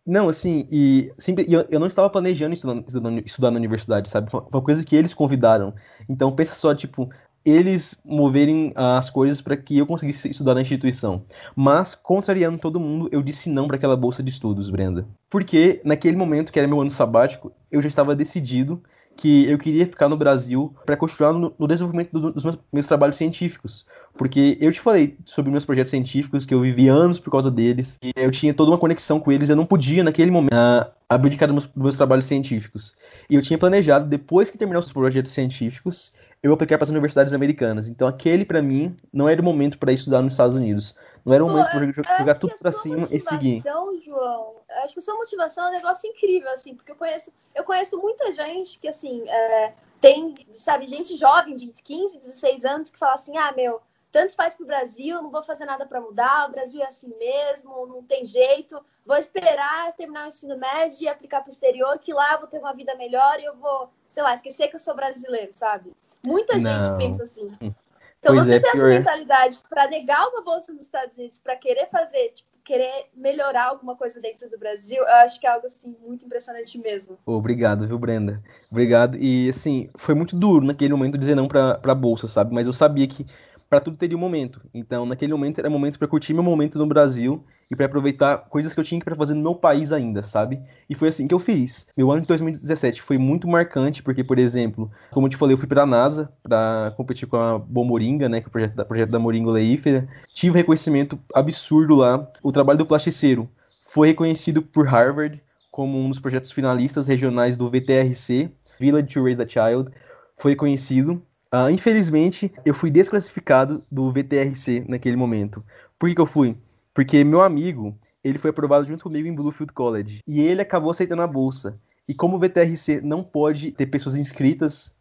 Não, assim, e sempre, eu, eu não estava planejando estudar, estudar, estudar na universidade, sabe? Foi uma coisa que eles convidaram. Então, pensa só, tipo, eles moverem as coisas para que eu conseguisse estudar na instituição. Mas, contrariando todo mundo, eu disse não para aquela bolsa de estudos, Brenda. Porque, naquele momento, que era meu ano sabático, eu já estava decidido que eu queria ficar no Brasil para continuar no, no desenvolvimento do, dos meus, meus, trabalhos científicos. Porque eu te falei sobre meus projetos científicos, que eu vivi anos por causa deles, e eu tinha toda uma conexão com eles, eu não podia, naquele momento, uh, abdicar dos meus, dos meus trabalhos científicos. E eu tinha planejado, depois que terminar os projetos científicos, eu vou aplicar para as universidades americanas. Então aquele para mim não era o momento para estudar nos Estados Unidos. Não era o momento para jogar tudo para cima e seguir. João, acho que a sua motivação é um negócio incrível assim, porque eu conheço, eu conheço muita gente que assim, é, tem, sabe, gente jovem de 15, 16 anos que fala assim: "Ah, meu, tanto faz pro Brasil, não vou fazer nada para mudar, o Brasil é assim mesmo, não tem jeito, vou esperar terminar o ensino médio e aplicar pro exterior, que lá eu vou ter uma vida melhor e eu vou, sei lá, esquecer que eu sou brasileiro, sabe? Muita não. gente pensa assim. Hum. Então pois você é, tem pior. essa mentalidade para negar uma bolsa nos Estados Unidos, para querer fazer, tipo, querer melhorar alguma coisa dentro do Brasil, eu acho que é algo assim muito impressionante mesmo. Obrigado, viu, Brenda? Obrigado. E assim, foi muito duro naquele momento dizer não para para bolsa, sabe? Mas eu sabia que para tudo teria um momento. Então, naquele momento era momento para curtir meu momento no Brasil e para aproveitar coisas que eu tinha para fazer no meu país ainda, sabe? E foi assim que eu fiz. Meu ano de 2017 foi muito marcante porque, por exemplo, como eu te falei, eu fui para a NASA para competir com a Bomoringa, né, que é o projeto da, projeto da Moringa Oleífera. Tive reconhecimento absurdo lá. O trabalho do plasticeiro foi reconhecido por Harvard como um dos projetos finalistas regionais do VTRC, Village to Raise a Child. Foi reconhecido Uh, infelizmente, eu fui desclassificado do VTRC naquele momento. Por que, que eu fui? Porque meu amigo, ele foi aprovado junto comigo em Bluefield College. E ele acabou aceitando a bolsa. E como o VTRC não pode ter pessoas inscritas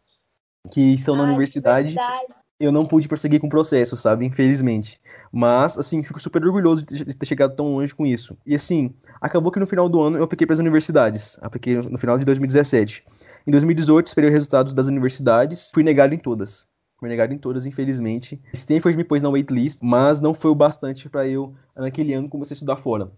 que estão na universidade, eu não pude prosseguir com o processo, sabe? Infelizmente. Mas, assim, fico super orgulhoso de ter chegado tão longe com isso. E, assim, acabou que no final do ano eu apliquei para as universidades. Apliquei no final de 2017. Em 2018, esperei os resultados das universidades, fui negado em todas. Fui negado em todas, infelizmente. Stanford me pôs na waitlist, mas não foi o bastante para eu, naquele ano, comecei a estudar fora.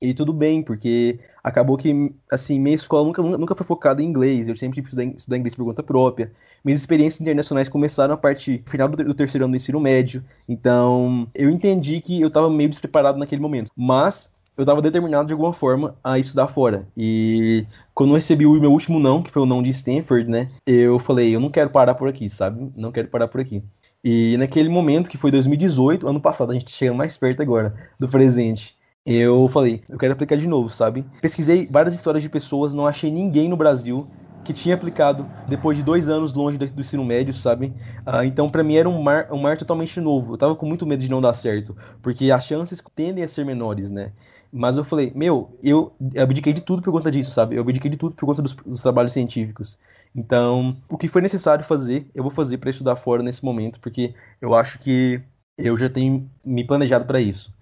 E tudo bem, porque acabou que, assim, minha escola nunca, nunca foi focada em inglês. Eu sempre estudei estudar inglês por conta própria. Minhas experiências internacionais começaram a partir do final do, terceiro ano do ensino médio. Então, eu entendi que eu estava meio despreparado naquele momento. Mas eu estava determinado de alguma forma a estudar fora. E quando eu recebi o meu último não, que foi o não de Stanford, né? Eu falei, eu não quero parar por aqui, sabe? Não quero parar por aqui. E naquele momento, que foi 2018, ano passado, a gente chega mais perto agora do presente. Eu falei, eu quero aplicar de novo, sabe? Pesquisei várias histórias de pessoas, não achei ninguém no Brasil que tinha aplicado depois de dois anos longe do ensino médio, sabe? Ah, então, para mim, era um mar, um mar totalmente novo. Eu tava com muito medo de não dar certo, porque as chances tendem a ser menores, né? Mas eu falei, meu, eu abdiquei de tudo por conta disso, sabe? Eu abdiquei de tudo por conta dos, dos trabalhos científicos. Então, o que foi necessário fazer, eu vou fazer para estudar fora nesse momento, porque eu acho que eu já tenho me planejado para isso.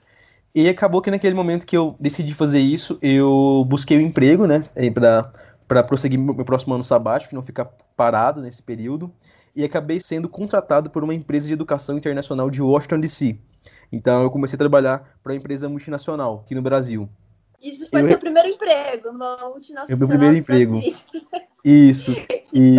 E acabou que naquele momento que eu decidi fazer isso, eu busquei um emprego, né, para prosseguir meu próximo ano sabático, não ficar parado nesse período, e acabei sendo contratado por uma empresa de educação internacional de Washington DC. Então eu comecei a trabalhar para uma empresa multinacional aqui no Brasil. Isso foi eu... seu primeiro emprego, uma multinacional. Meu primeiro emprego. Isso. E,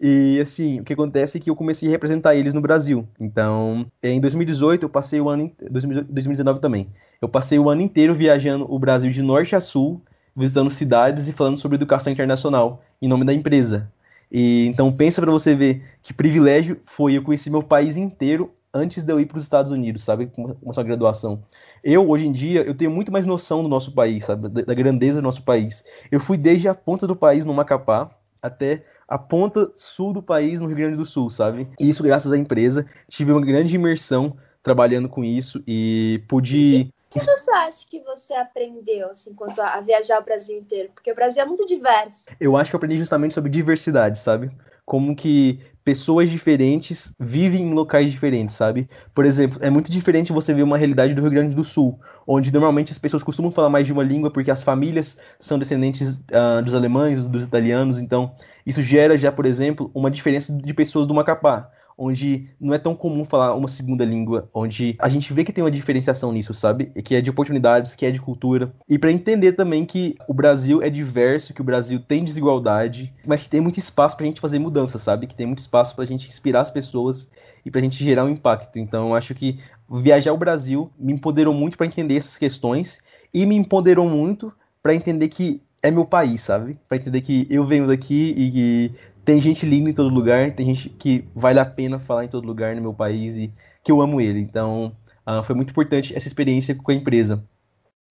e assim, o que acontece é que eu comecei a representar eles no Brasil. Então, em 2018 eu passei o ano 2019 também. Eu passei o ano inteiro viajando o Brasil de norte a sul, visitando cidades e falando sobre educação internacional em nome da empresa. E então pensa para você ver que privilégio foi eu conhecer meu país inteiro antes de eu ir para os Estados Unidos, sabe? Com a graduação. Eu, hoje em dia, eu tenho muito mais noção do nosso país, sabe? Da, grandeza do nosso país. Eu fui desde a ponta do país, no Macapá, até a ponta sul do país, no Rio Grande do Sul, sabe? E isso graças à empresa. Tive uma grande imersão trabalhando com isso e pude... O que você acha que você aprendeu, assim, quanto a viajar o Brasil inteiro? Porque o Brasil é muito diverso. Eu acho que eu aprendi justamente sobre diversidade, sabe? Como que pessoas diferentes vivem em locais diferentes, sabe? Por exemplo, é muito diferente você ver uma realidade do Rio Grande do Sul, onde normalmente as pessoas costumam falar mais de uma língua porque as famílias são descendentes uh, dos alemães, dos italianos, então isso gera já, por exemplo, uma diferença de pessoas do Macapá onde não é tão comum falar uma segunda língua, onde a gente vê que tem uma diferenciação nisso, sabe? Que é de oportunidades, que é de cultura. E para entender também que o Brasil é diverso, que o Brasil tem desigualdade, mas que tem muito espaço pra gente fazer mudanças, sabe? Que tem muito espaço pra gente inspirar as pessoas e pra gente gerar um impacto. Então, eu acho que viajar ao Brasil me empoderou muito para entender essas questões e me empoderou muito para entender que é meu país, sabe? Para entender que eu venho daqui e que tem gente linda em todo lugar, tem gente que vale a pena falar em todo lugar no meu país e que eu amo ele. Então, uh, foi muito importante essa experiência com a empresa.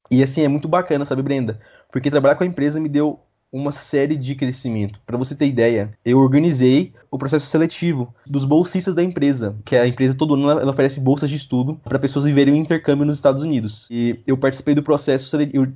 E assim, é muito bacana, sabe, Brenda? Porque trabalhar com a empresa me deu uma série de crescimento. Para você ter ideia, eu organizei o processo seletivo dos bolsistas da empresa, que a empresa todo ano ela, oferece bolsas de estudo para pessoas viverem um intercâmbio nos Estados Unidos. E eu participei do processo,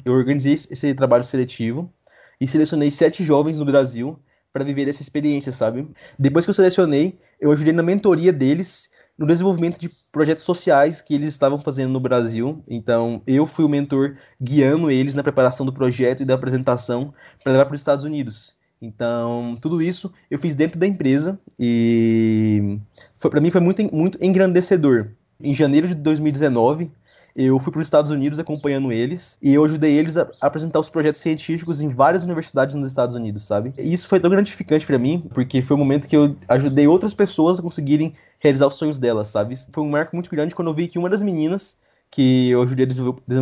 eu, organizei esse trabalho seletivo e selecionei sete jovens no Brasil para viver essa experiência, sabe? Depois que eu selecionei, eu ajudei na mentoria deles no desenvolvimento de projetos sociais que eles estavam fazendo no Brasil. Então, eu fui o mentor guiando eles na preparação do projeto e da apresentação para levar para os Estados Unidos. Então, tudo isso eu fiz dentro da empresa e para mim foi muito, muito engrandecedor. Em janeiro de 2019, eu fui para os Estados Unidos acompanhando eles e eu ajudei eles a apresentar os projetos científicos em várias universidades nos Estados Unidos, sabe? E isso foi tão gratificante para mim, porque foi o um momento que eu ajudei outras pessoas a conseguirem realizar os sonhos delas, sabe? Foi um marco muito grande quando eu vi que uma das meninas que eu ajudei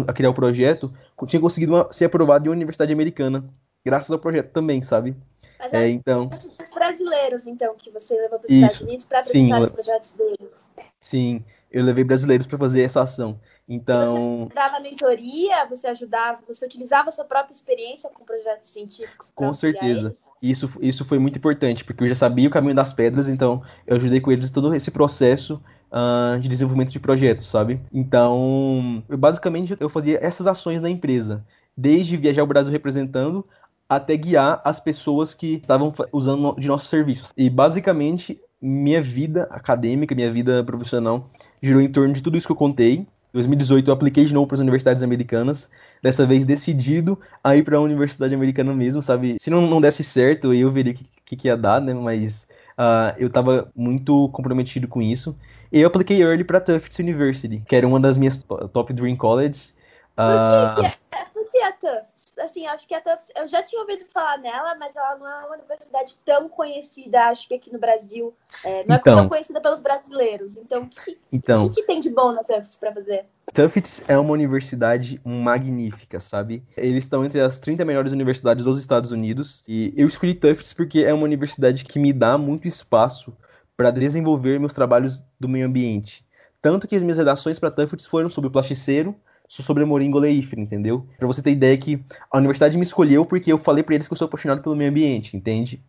a, criar o projeto tinha conseguido uma, ser aprovada em uma universidade americana, graças ao projeto também, sabe? Mas é, então... os brasileiros, então, que você levou para os Estados Unidos para apresentar Sim, os projetos deles. Sim, eu levei brasileiros para fazer essa ação. Então. Você dava mentoria, você ajudava, você utilizava a sua própria experiência com projetos científicos. Com certeza. Isso, isso foi muito importante, porque eu já sabia o caminho das pedras, então eu ajudei com eles todo esse processo uh, de desenvolvimento de projetos, sabe? Então, eu, basicamente, eu fazia essas ações na empresa, desde viajar o Brasil representando até guiar as pessoas que estavam usando de nossos serviços. E basicamente, minha vida acadêmica, minha vida profissional girou em torno de tudo isso que eu contei 2018 eu apliquei de novo para as universidades americanas, dessa vez decidido a ir para a universidade americana mesmo, sabe? Se não, não desse certo, eu veria o que, que, que, ia dar, né? Mas uh, eu estava muito comprometido com isso. Eu apliquei early para Tufts University, que era uma das minhas top dream colleges. Uh... Por, que, por que a Tufts? Assim, acho que a Tufts, eu já tinha ouvido falar nela, mas ela não é uma universidade tão conhecida, acho que aqui no Brasil. É, não é então, tão conhecida pelos brasileiros. Então, o que, então, que, que, tem de bom na Tufts para fazer? Tufts é uma universidade magnífica, sabe? Eles estão entre as 30 melhores universidades dos Estados Unidos. E eu escolhi Tufts porque é uma universidade que me dá muito espaço para desenvolver meus trabalhos do meio ambiente. Tanto que as minhas redações para Tufts foram sobre o plasticeiro, sobre Moringo Leifre, entendeu? Pra você ter ideia que a universidade me escolheu porque eu falei para eles que eu sou apaixonado pelo meio ambiente, entende?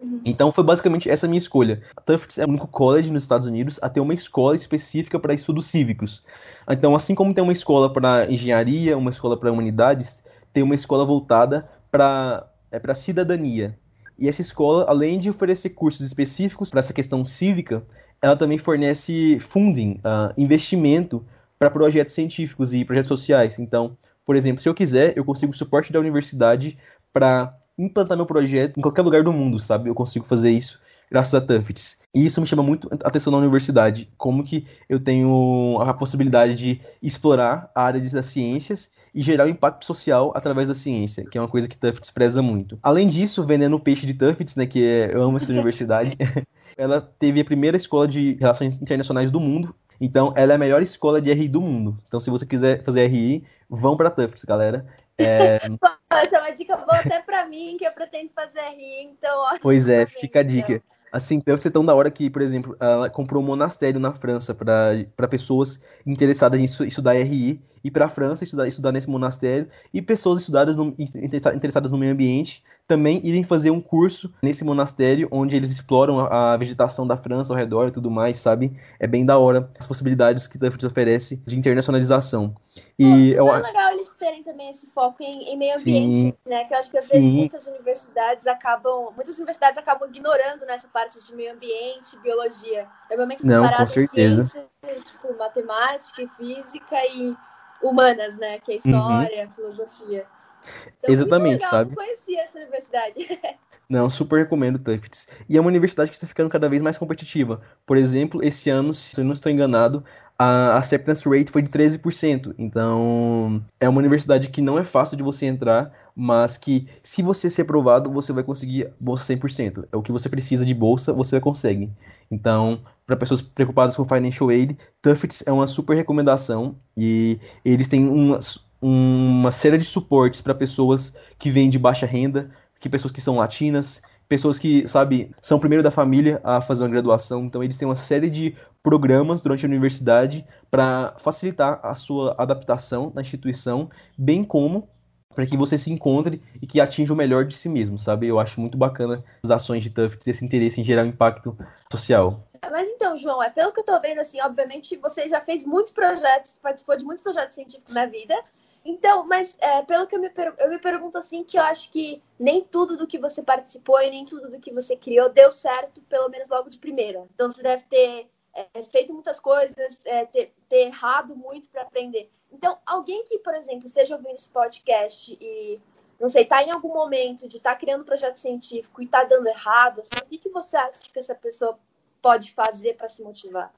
Uhum. Então foi basicamente essa minha escolha. Tufts é o único college nos Estados Unidos a ter uma escola específica para estudos cívicos. Então, assim como tem uma escola para engenharia, uma escola para humanidades, tem uma escola voltada para é para cidadania. E essa escola, além de oferecer cursos específicos para essa questão cívica, ela também fornece funding, uh, investimento para projetos científicos e projetos sociais. Então, por exemplo, se eu quiser, eu consigo suporte da universidade para implantar meu projeto em qualquer lugar do mundo, sabe? Eu consigo fazer isso graças a Tufts. E isso me chama muito a atenção na universidade, como que eu tenho a possibilidade de explorar a área das ciências e gerar um impacto social através da ciência, que é uma coisa que Tufts preza muito. Além disso, vendendo o peixe de Tufts, né, que é, eu amo essa universidade, ela teve a primeira escola de relações internacionais do mundo então, ela é a melhor escola de RI do mundo. Então, se você quiser fazer RI, vão para Tufts, galera. É... Essa é uma dica boa até para mim, que eu pretendo fazer RI, então... Ó, pois é, fica a dica. Então. Assim, Tufts é tão da hora que, por exemplo, ela comprou um monastério na França para pessoas interessadas em estudar RI, ir para a França estudar, estudar nesse monastério, e pessoas estudadas no, interessadas no meio ambiente também irem fazer um curso nesse monastério onde eles exploram a, vegetação da França ao redor e tudo mais, sabe? É bem da hora as possibilidades que Tufts oferece de internacionalização. E Pô, é legal eles terem também esse foco em, em meio ambiente, sim, né? Que eu acho que às vezes sim. muitas universidades acabam, muitas universidades acabam ignorando nessa parte de meio ambiente, biologia. Normalmente Não, com certeza. Ciências, tipo matemática, física e humanas, né? Que é história, uhum. filosofia. Então, Exatamente, legal, sabe? Eu conhecia essa universidade. Não, super recomendo Tufts. E é uma universidade que está ficando cada vez mais competitiva. Por exemplo, esse ano, se eu não estou enganado, a acceptance rate foi de 13%. Então, é uma universidade que não é fácil de você entrar, mas que se você ser aprovado, você vai conseguir bolsa 100%. É o que você precisa de bolsa, você consegue. Então, para pessoas preocupadas com financial aid, Tufts é uma super recomendação e eles têm umas uma série de suportes para pessoas que vêm de baixa renda, que pessoas que são latinas, pessoas que, sabe, são primeiro da família a fazer uma graduação. Então, eles têm uma série de programas durante a universidade para facilitar a sua adaptação na instituição, bem como para que você se encontre e que atinja o melhor de si mesmo, sabe? Eu acho muito bacana as ações de Tufts, esse interesse em gerar um impacto social. Mas então, João, é pelo que eu tô vendo, assim, obviamente você já fez muitos projetos, participou de muitos projetos científicos na vida. Então, mas é, pelo que eu me, eu me pergunto assim, que eu acho que nem tudo do que você participou e nem tudo do que você criou deu certo, pelo menos logo de primeira. Então você deve ter é, feito muitas coisas, é, ter, ter errado muito para aprender. Então, alguém que, por exemplo, esteja ouvindo esse podcast e, não sei, está em algum momento de estar tá criando um projeto científico e está dando errado, assim, o que, que você acha que essa pessoa pode fazer para se motivar?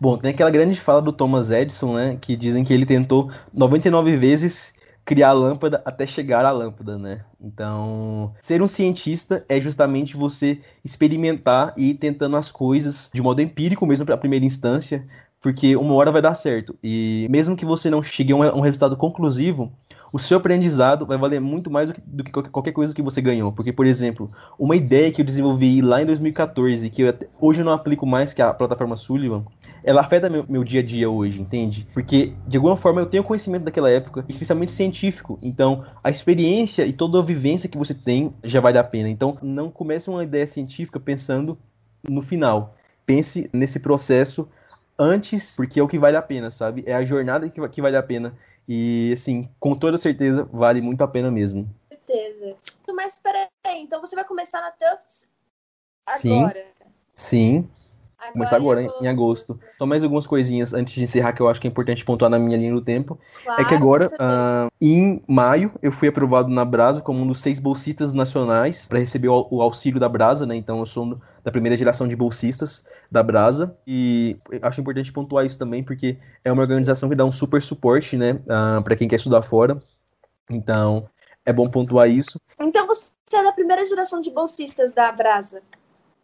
Bom, tem aquela grande fala do Thomas Edison, né, que dizem que ele tentou 99 vezes criar a lâmpada até chegar à lâmpada, né? Então, ser um cientista é justamente você experimentar e ir tentando as coisas de modo empírico mesmo para a primeira instância, porque uma hora vai dar certo. E mesmo que você não chegue a um resultado conclusivo, o seu aprendizado vai valer muito mais do que, do que, qualquer coisa que você ganhou. Porque, por exemplo, uma ideia que eu desenvolvi lá em 2014, que eu até, hoje eu não aplico mais, que é a plataforma Sullivan, ela afeta meu, meu dia a dia hoje, entende? Porque, de alguma forma, eu tenho conhecimento daquela época, especialmente científico. Então, a experiência e toda a vivência que você tem já vai dar pena. Então, não comece uma ideia científica pensando no final. Pense nesse processo antes, porque é o que vale a pena, sabe? É a jornada que, que vale a pena. E, assim, com toda certeza, vale muito a pena mesmo. Certeza. Mas peraí, então você vai começar na Tufts agora? Sim. Sim. Agora Começar agora, em, em agosto. Só mais algumas coisinhas antes de encerrar que eu acho que é importante pontuar na minha linha do tempo. Claro, é que agora, uh, em maio, eu fui aprovado na Brasa como um dos seis bolsistas nacionais para receber o, o, auxílio da Brasa, né? Então eu sou da primeira geração de bolsistas da Brasa. E acho importante pontuar isso também, porque é uma organização que dá um super suporte, né? Uh, para quem quer estudar fora. Então, é bom pontuar isso. Então você é da primeira geração de bolsistas da Brasa?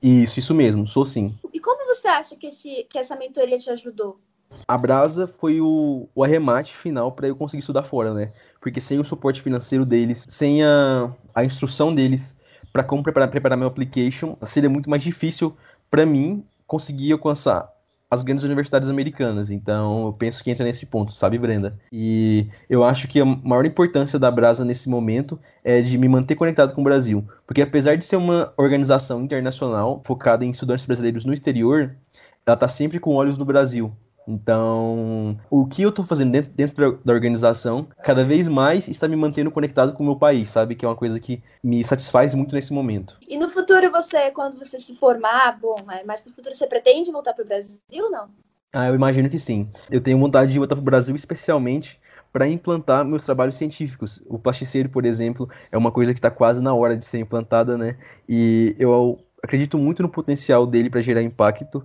Isso, isso mesmo, sou sim. E como você acha que, esse, que essa mentoria te ajudou? A Brasa foi o, o arremate final para eu conseguir estudar fora, né? Porque sem o suporte financeiro deles, sem a, a instrução deles para como preparar, preparar meu application, seria muito mais difícil para mim conseguir alcançar as grandes universidades americanas. Então, eu penso que entra nesse ponto, sabe, Brenda? E eu acho que a maior importância da Brasa nesse momento é de me manter conectado com o Brasil. Porque apesar de ser uma organização internacional focada em estudantes brasileiros no exterior, ela está sempre com olhos no Brasil. Então, o que eu estou fazendo dentro, dentro, da organização, cada vez mais está me mantendo conectado com o meu país, sabe? Que é uma coisa que me satisfaz muito nesse momento. E no futuro, você, quando você se formar, bom, mas no futuro você pretende voltar para o Brasil, não? Ah, eu imagino que sim. Eu tenho vontade de voltar para o Brasil, especialmente para implantar meus trabalhos científicos. O plasticeiro, por exemplo, é uma coisa que está quase na hora de ser implantada, né? E eu acredito muito no potencial dele para gerar impacto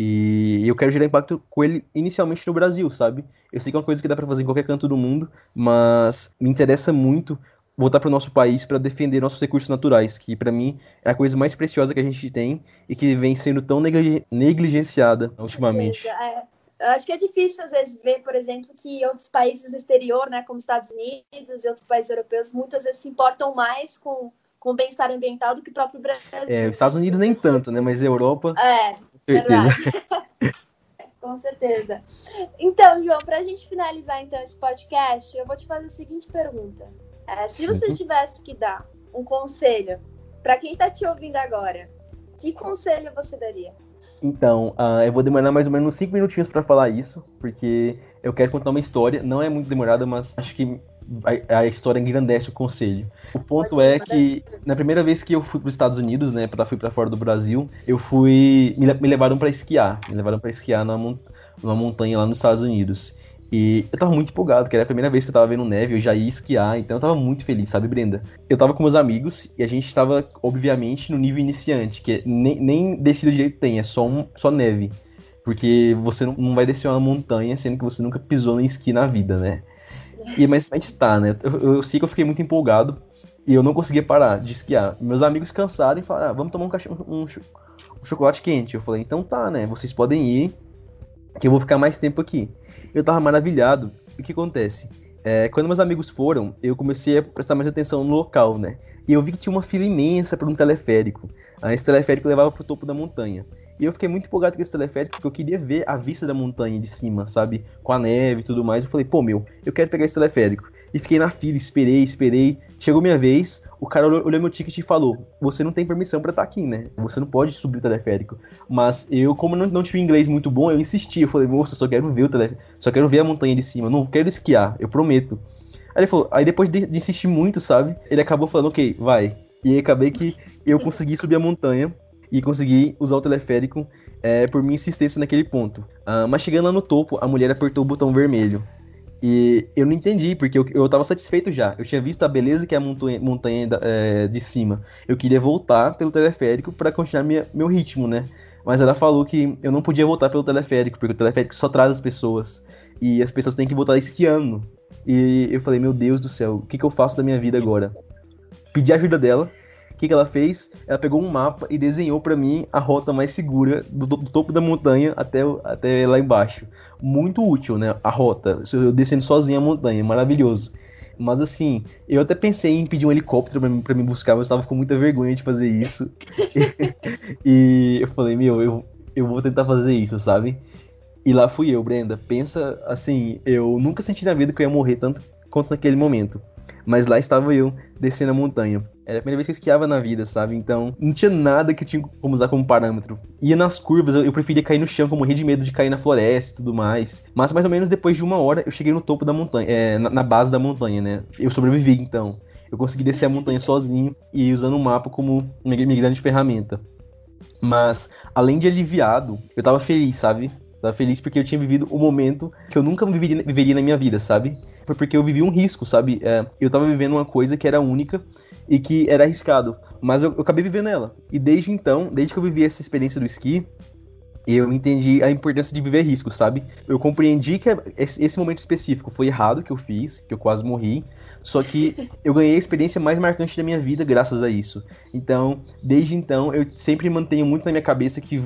e eu quero gerar impacto com ele inicialmente no Brasil, sabe? Eu sei que é uma coisa que dá para fazer em qualquer canto do mundo, mas me interessa muito voltar para o nosso país para defender nossos recursos naturais, que para mim é a coisa mais preciosa que a gente tem e que vem sendo tão negligenciada ultimamente. É, eu acho que é difícil às vezes ver, por exemplo, que outros países do exterior, né, como Estados Unidos e outros países europeus, muitas vezes se importam mais com com o bem-estar ambiental do que o próprio Brasil. É, os Estados Unidos nem tanto, né? Mas a Europa. É, certeza. Com certeza. Então, João, para a gente finalizar então esse podcast, eu vou te fazer a seguinte pergunta. É, se Sim. você tivesse que dar um conselho para quem está te ouvindo agora, que conselho você daria? Então, uh, eu vou demorar mais ou menos 5 minutinhos para falar isso, porque eu quero contar uma história. Não é muito demorada, mas acho que a, a história engrandece o conselho. O ponto é que na primeira vez que eu fui para os Estados Unidos, né, para fui para fora do Brasil, eu fui me, me levaram para esquiar, me levaram para esquiar numa, numa montanha lá nos Estados Unidos. E eu tava muito empolgado, que era a primeira vez que eu tava vendo neve, eu já ia esquiar, então eu tava muito feliz, sabe, Brenda? Eu tava com meus amigos e a gente tava, obviamente, no nível iniciante, que nem, nem descida direito tem, é só, um, só neve. Porque você não, não vai descer uma montanha sendo que você nunca pisou no esqui na vida, né? E, mas, mas tá, né? Eu, eu sei que eu fiquei muito empolgado e eu não conseguia parar de esquiar. Meus amigos cansaram e falaram, ah, vamos tomar um, cachorro, um, um, chocolate quente. Eu falei, então tá, né? Vocês podem ir, que eu vou ficar mais tempo aqui. Eu tava maravilhado. O que acontece? É, quando meus amigos foram, eu comecei a prestar mais atenção no local, né? E eu vi que tinha uma fila imensa para um teleférico. Esse teleférico levava pro topo da montanha. E eu fiquei muito empolgado com esse teleférico, porque eu queria ver a vista da montanha de cima, sabe? Com a neve e tudo mais. Eu falei, pô, meu, eu quero pegar esse teleférico. E fiquei na fila, esperei, esperei. Chegou minha vez, o cara olhou meu ticket e falou: Você não tem permissão para estar tá aqui, né? Você não pode subir o teleférico. Mas eu, como não, não tive inglês muito bom, eu insisti. Eu falei: Moço, só quero ver o teleférico, só quero ver a montanha de cima, não quero esquiar, eu prometo. Aí ele falou: Aí depois de, de insistir muito, sabe? Ele acabou falando: Ok, vai. E acabei que eu consegui subir a montanha e consegui usar o teleférico é, por minha insistência naquele ponto. Uh, mas chegando lá no topo, a mulher apertou o botão vermelho. E eu não entendi, porque eu, eu tava satisfeito já. Eu tinha visto a beleza que é a montanha, montanha é, de cima. Eu queria voltar pelo teleférico para continuar minha, meu ritmo, né? Mas ela falou que eu não podia voltar pelo teleférico, porque o teleférico só traz as pessoas. E as pessoas têm que voltar esquiando. E eu falei, meu Deus do céu, o que, que eu faço da minha vida agora? Pedi ajuda dela que, que ela fez? Ela pegou um mapa e desenhou para mim a rota mais segura do, do, topo da montanha até, até lá embaixo. Muito útil, né? A rota. Eu descendo sozinho a montanha, maravilhoso. Mas assim, eu até pensei em pedir um helicóptero pra, me buscar, mas eu estava com muita vergonha de fazer isso. e eu falei, meu, eu, eu vou tentar fazer isso, sabe? E lá fui eu, Brenda. Pensa assim, eu nunca senti na vida que eu ia morrer tanto quanto naquele momento. Mas lá estava eu, descendo a montanha. Era a primeira vez que eu esquiava na vida, sabe? Então, não tinha nada que eu tinha como usar como parâmetro. Ia nas curvas, eu, preferia cair no chão, como morria de medo de cair na floresta e tudo mais. Mas mais ou menos depois de uma hora, eu cheguei no topo da montanha, é, na, na base da montanha, né? Eu sobrevivi, então. Eu consegui descer a montanha sozinho e usando o mapa como minha, minha grande ferramenta. Mas, além de aliviado, eu tava feliz, sabe? Tava feliz porque eu tinha vivido um momento que eu nunca viveria, viveria na minha vida, sabe? foi porque eu vivi um risco, sabe? É, eu tava vivendo uma coisa que era única e que era arriscado, mas eu, eu acabei vivendo ela. E desde então, desde que eu vivi essa experiência do esqui, eu entendi a importância de viver risco, sabe? Eu compreendi que esse momento específico foi errado que eu fiz, que eu quase morri, só que eu ganhei a experiência mais marcante da minha vida graças a isso. Então, desde então, eu sempre mantenho muito na minha cabeça que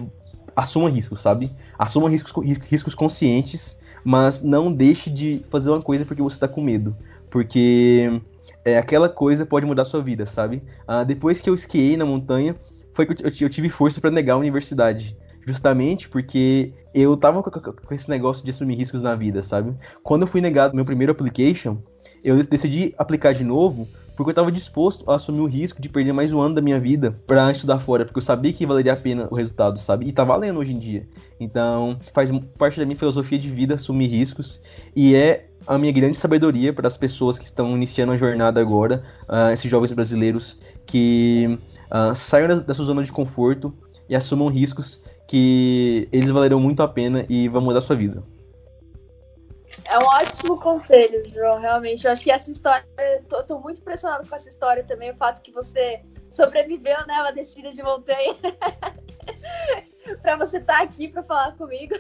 assuma riscos, sabe? Assuma riscos, riscos conscientes mas não deixe de fazer uma coisa porque você está com medo. Porque é, aquela coisa pode mudar a sua vida, sabe? Ah, depois que eu esquiei na montanha, foi que eu, eu tive força para negar a universidade. Justamente porque eu tava com esse negócio de assumir riscos na vida, sabe? Quando eu fui negado meu primeiro application, eu decidi aplicar de novo porque eu estava disposto a assumir o risco de perder mais um ano da minha vida para estudar fora, porque eu sabia que valeria a pena o resultado, sabe? E tá valendo hoje em dia. Então, faz parte da minha filosofia de vida assumir riscos e é a minha grande sabedoria para as pessoas que estão iniciando a jornada agora, uh, esses jovens brasileiros que uh, saiam da, da sua zona de conforto e assumam riscos que eles valerão muito a pena e vão mudar a sua vida. É um ótimo conselho, João, realmente. Eu acho que essa história, tô, tô muito impressionado com essa história também, o fato que você sobreviveu, né, uma descida de montanha. para você estar tá aqui para falar comigo.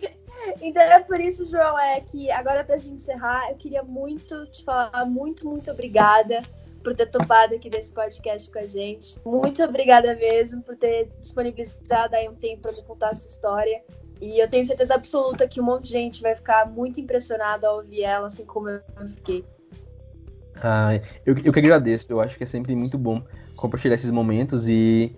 então é por isso, João, é que agora pra gente encerrar, eu queria muito te falar muito, muito obrigada por ter topado aqui desse podcast com a gente. Muito obrigada mesmo por ter disponibilizado aí um tempo para me contar essa história. E eu tenho certeza absoluta que um monte de gente vai ficar muito impressionado ao ouvir ela, assim como eu fiquei. Ah, eu, eu que agradeço. Eu acho que é sempre muito bom compartilhar esses momentos e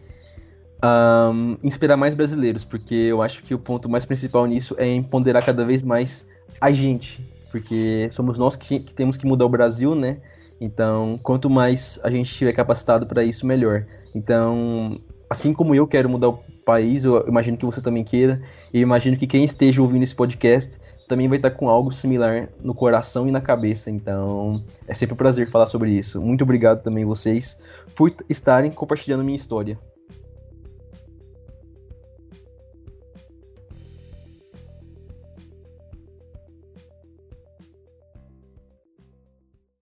um, inspirar mais brasileiros, porque eu acho que o ponto mais principal nisso é empoderar cada vez mais a gente, porque somos nós que, que temos que mudar o Brasil, né? Então, quanto mais a gente estiver capacitado para isso, melhor. Então, assim como eu quero mudar o país, eu imagino que você também queira, e imagino que quem esteja ouvindo esse podcast também vai estar com algo similar no coração e na cabeça. Então, é sempre um prazer falar sobre isso. Muito obrigado também vocês por estarem compartilhando minha história.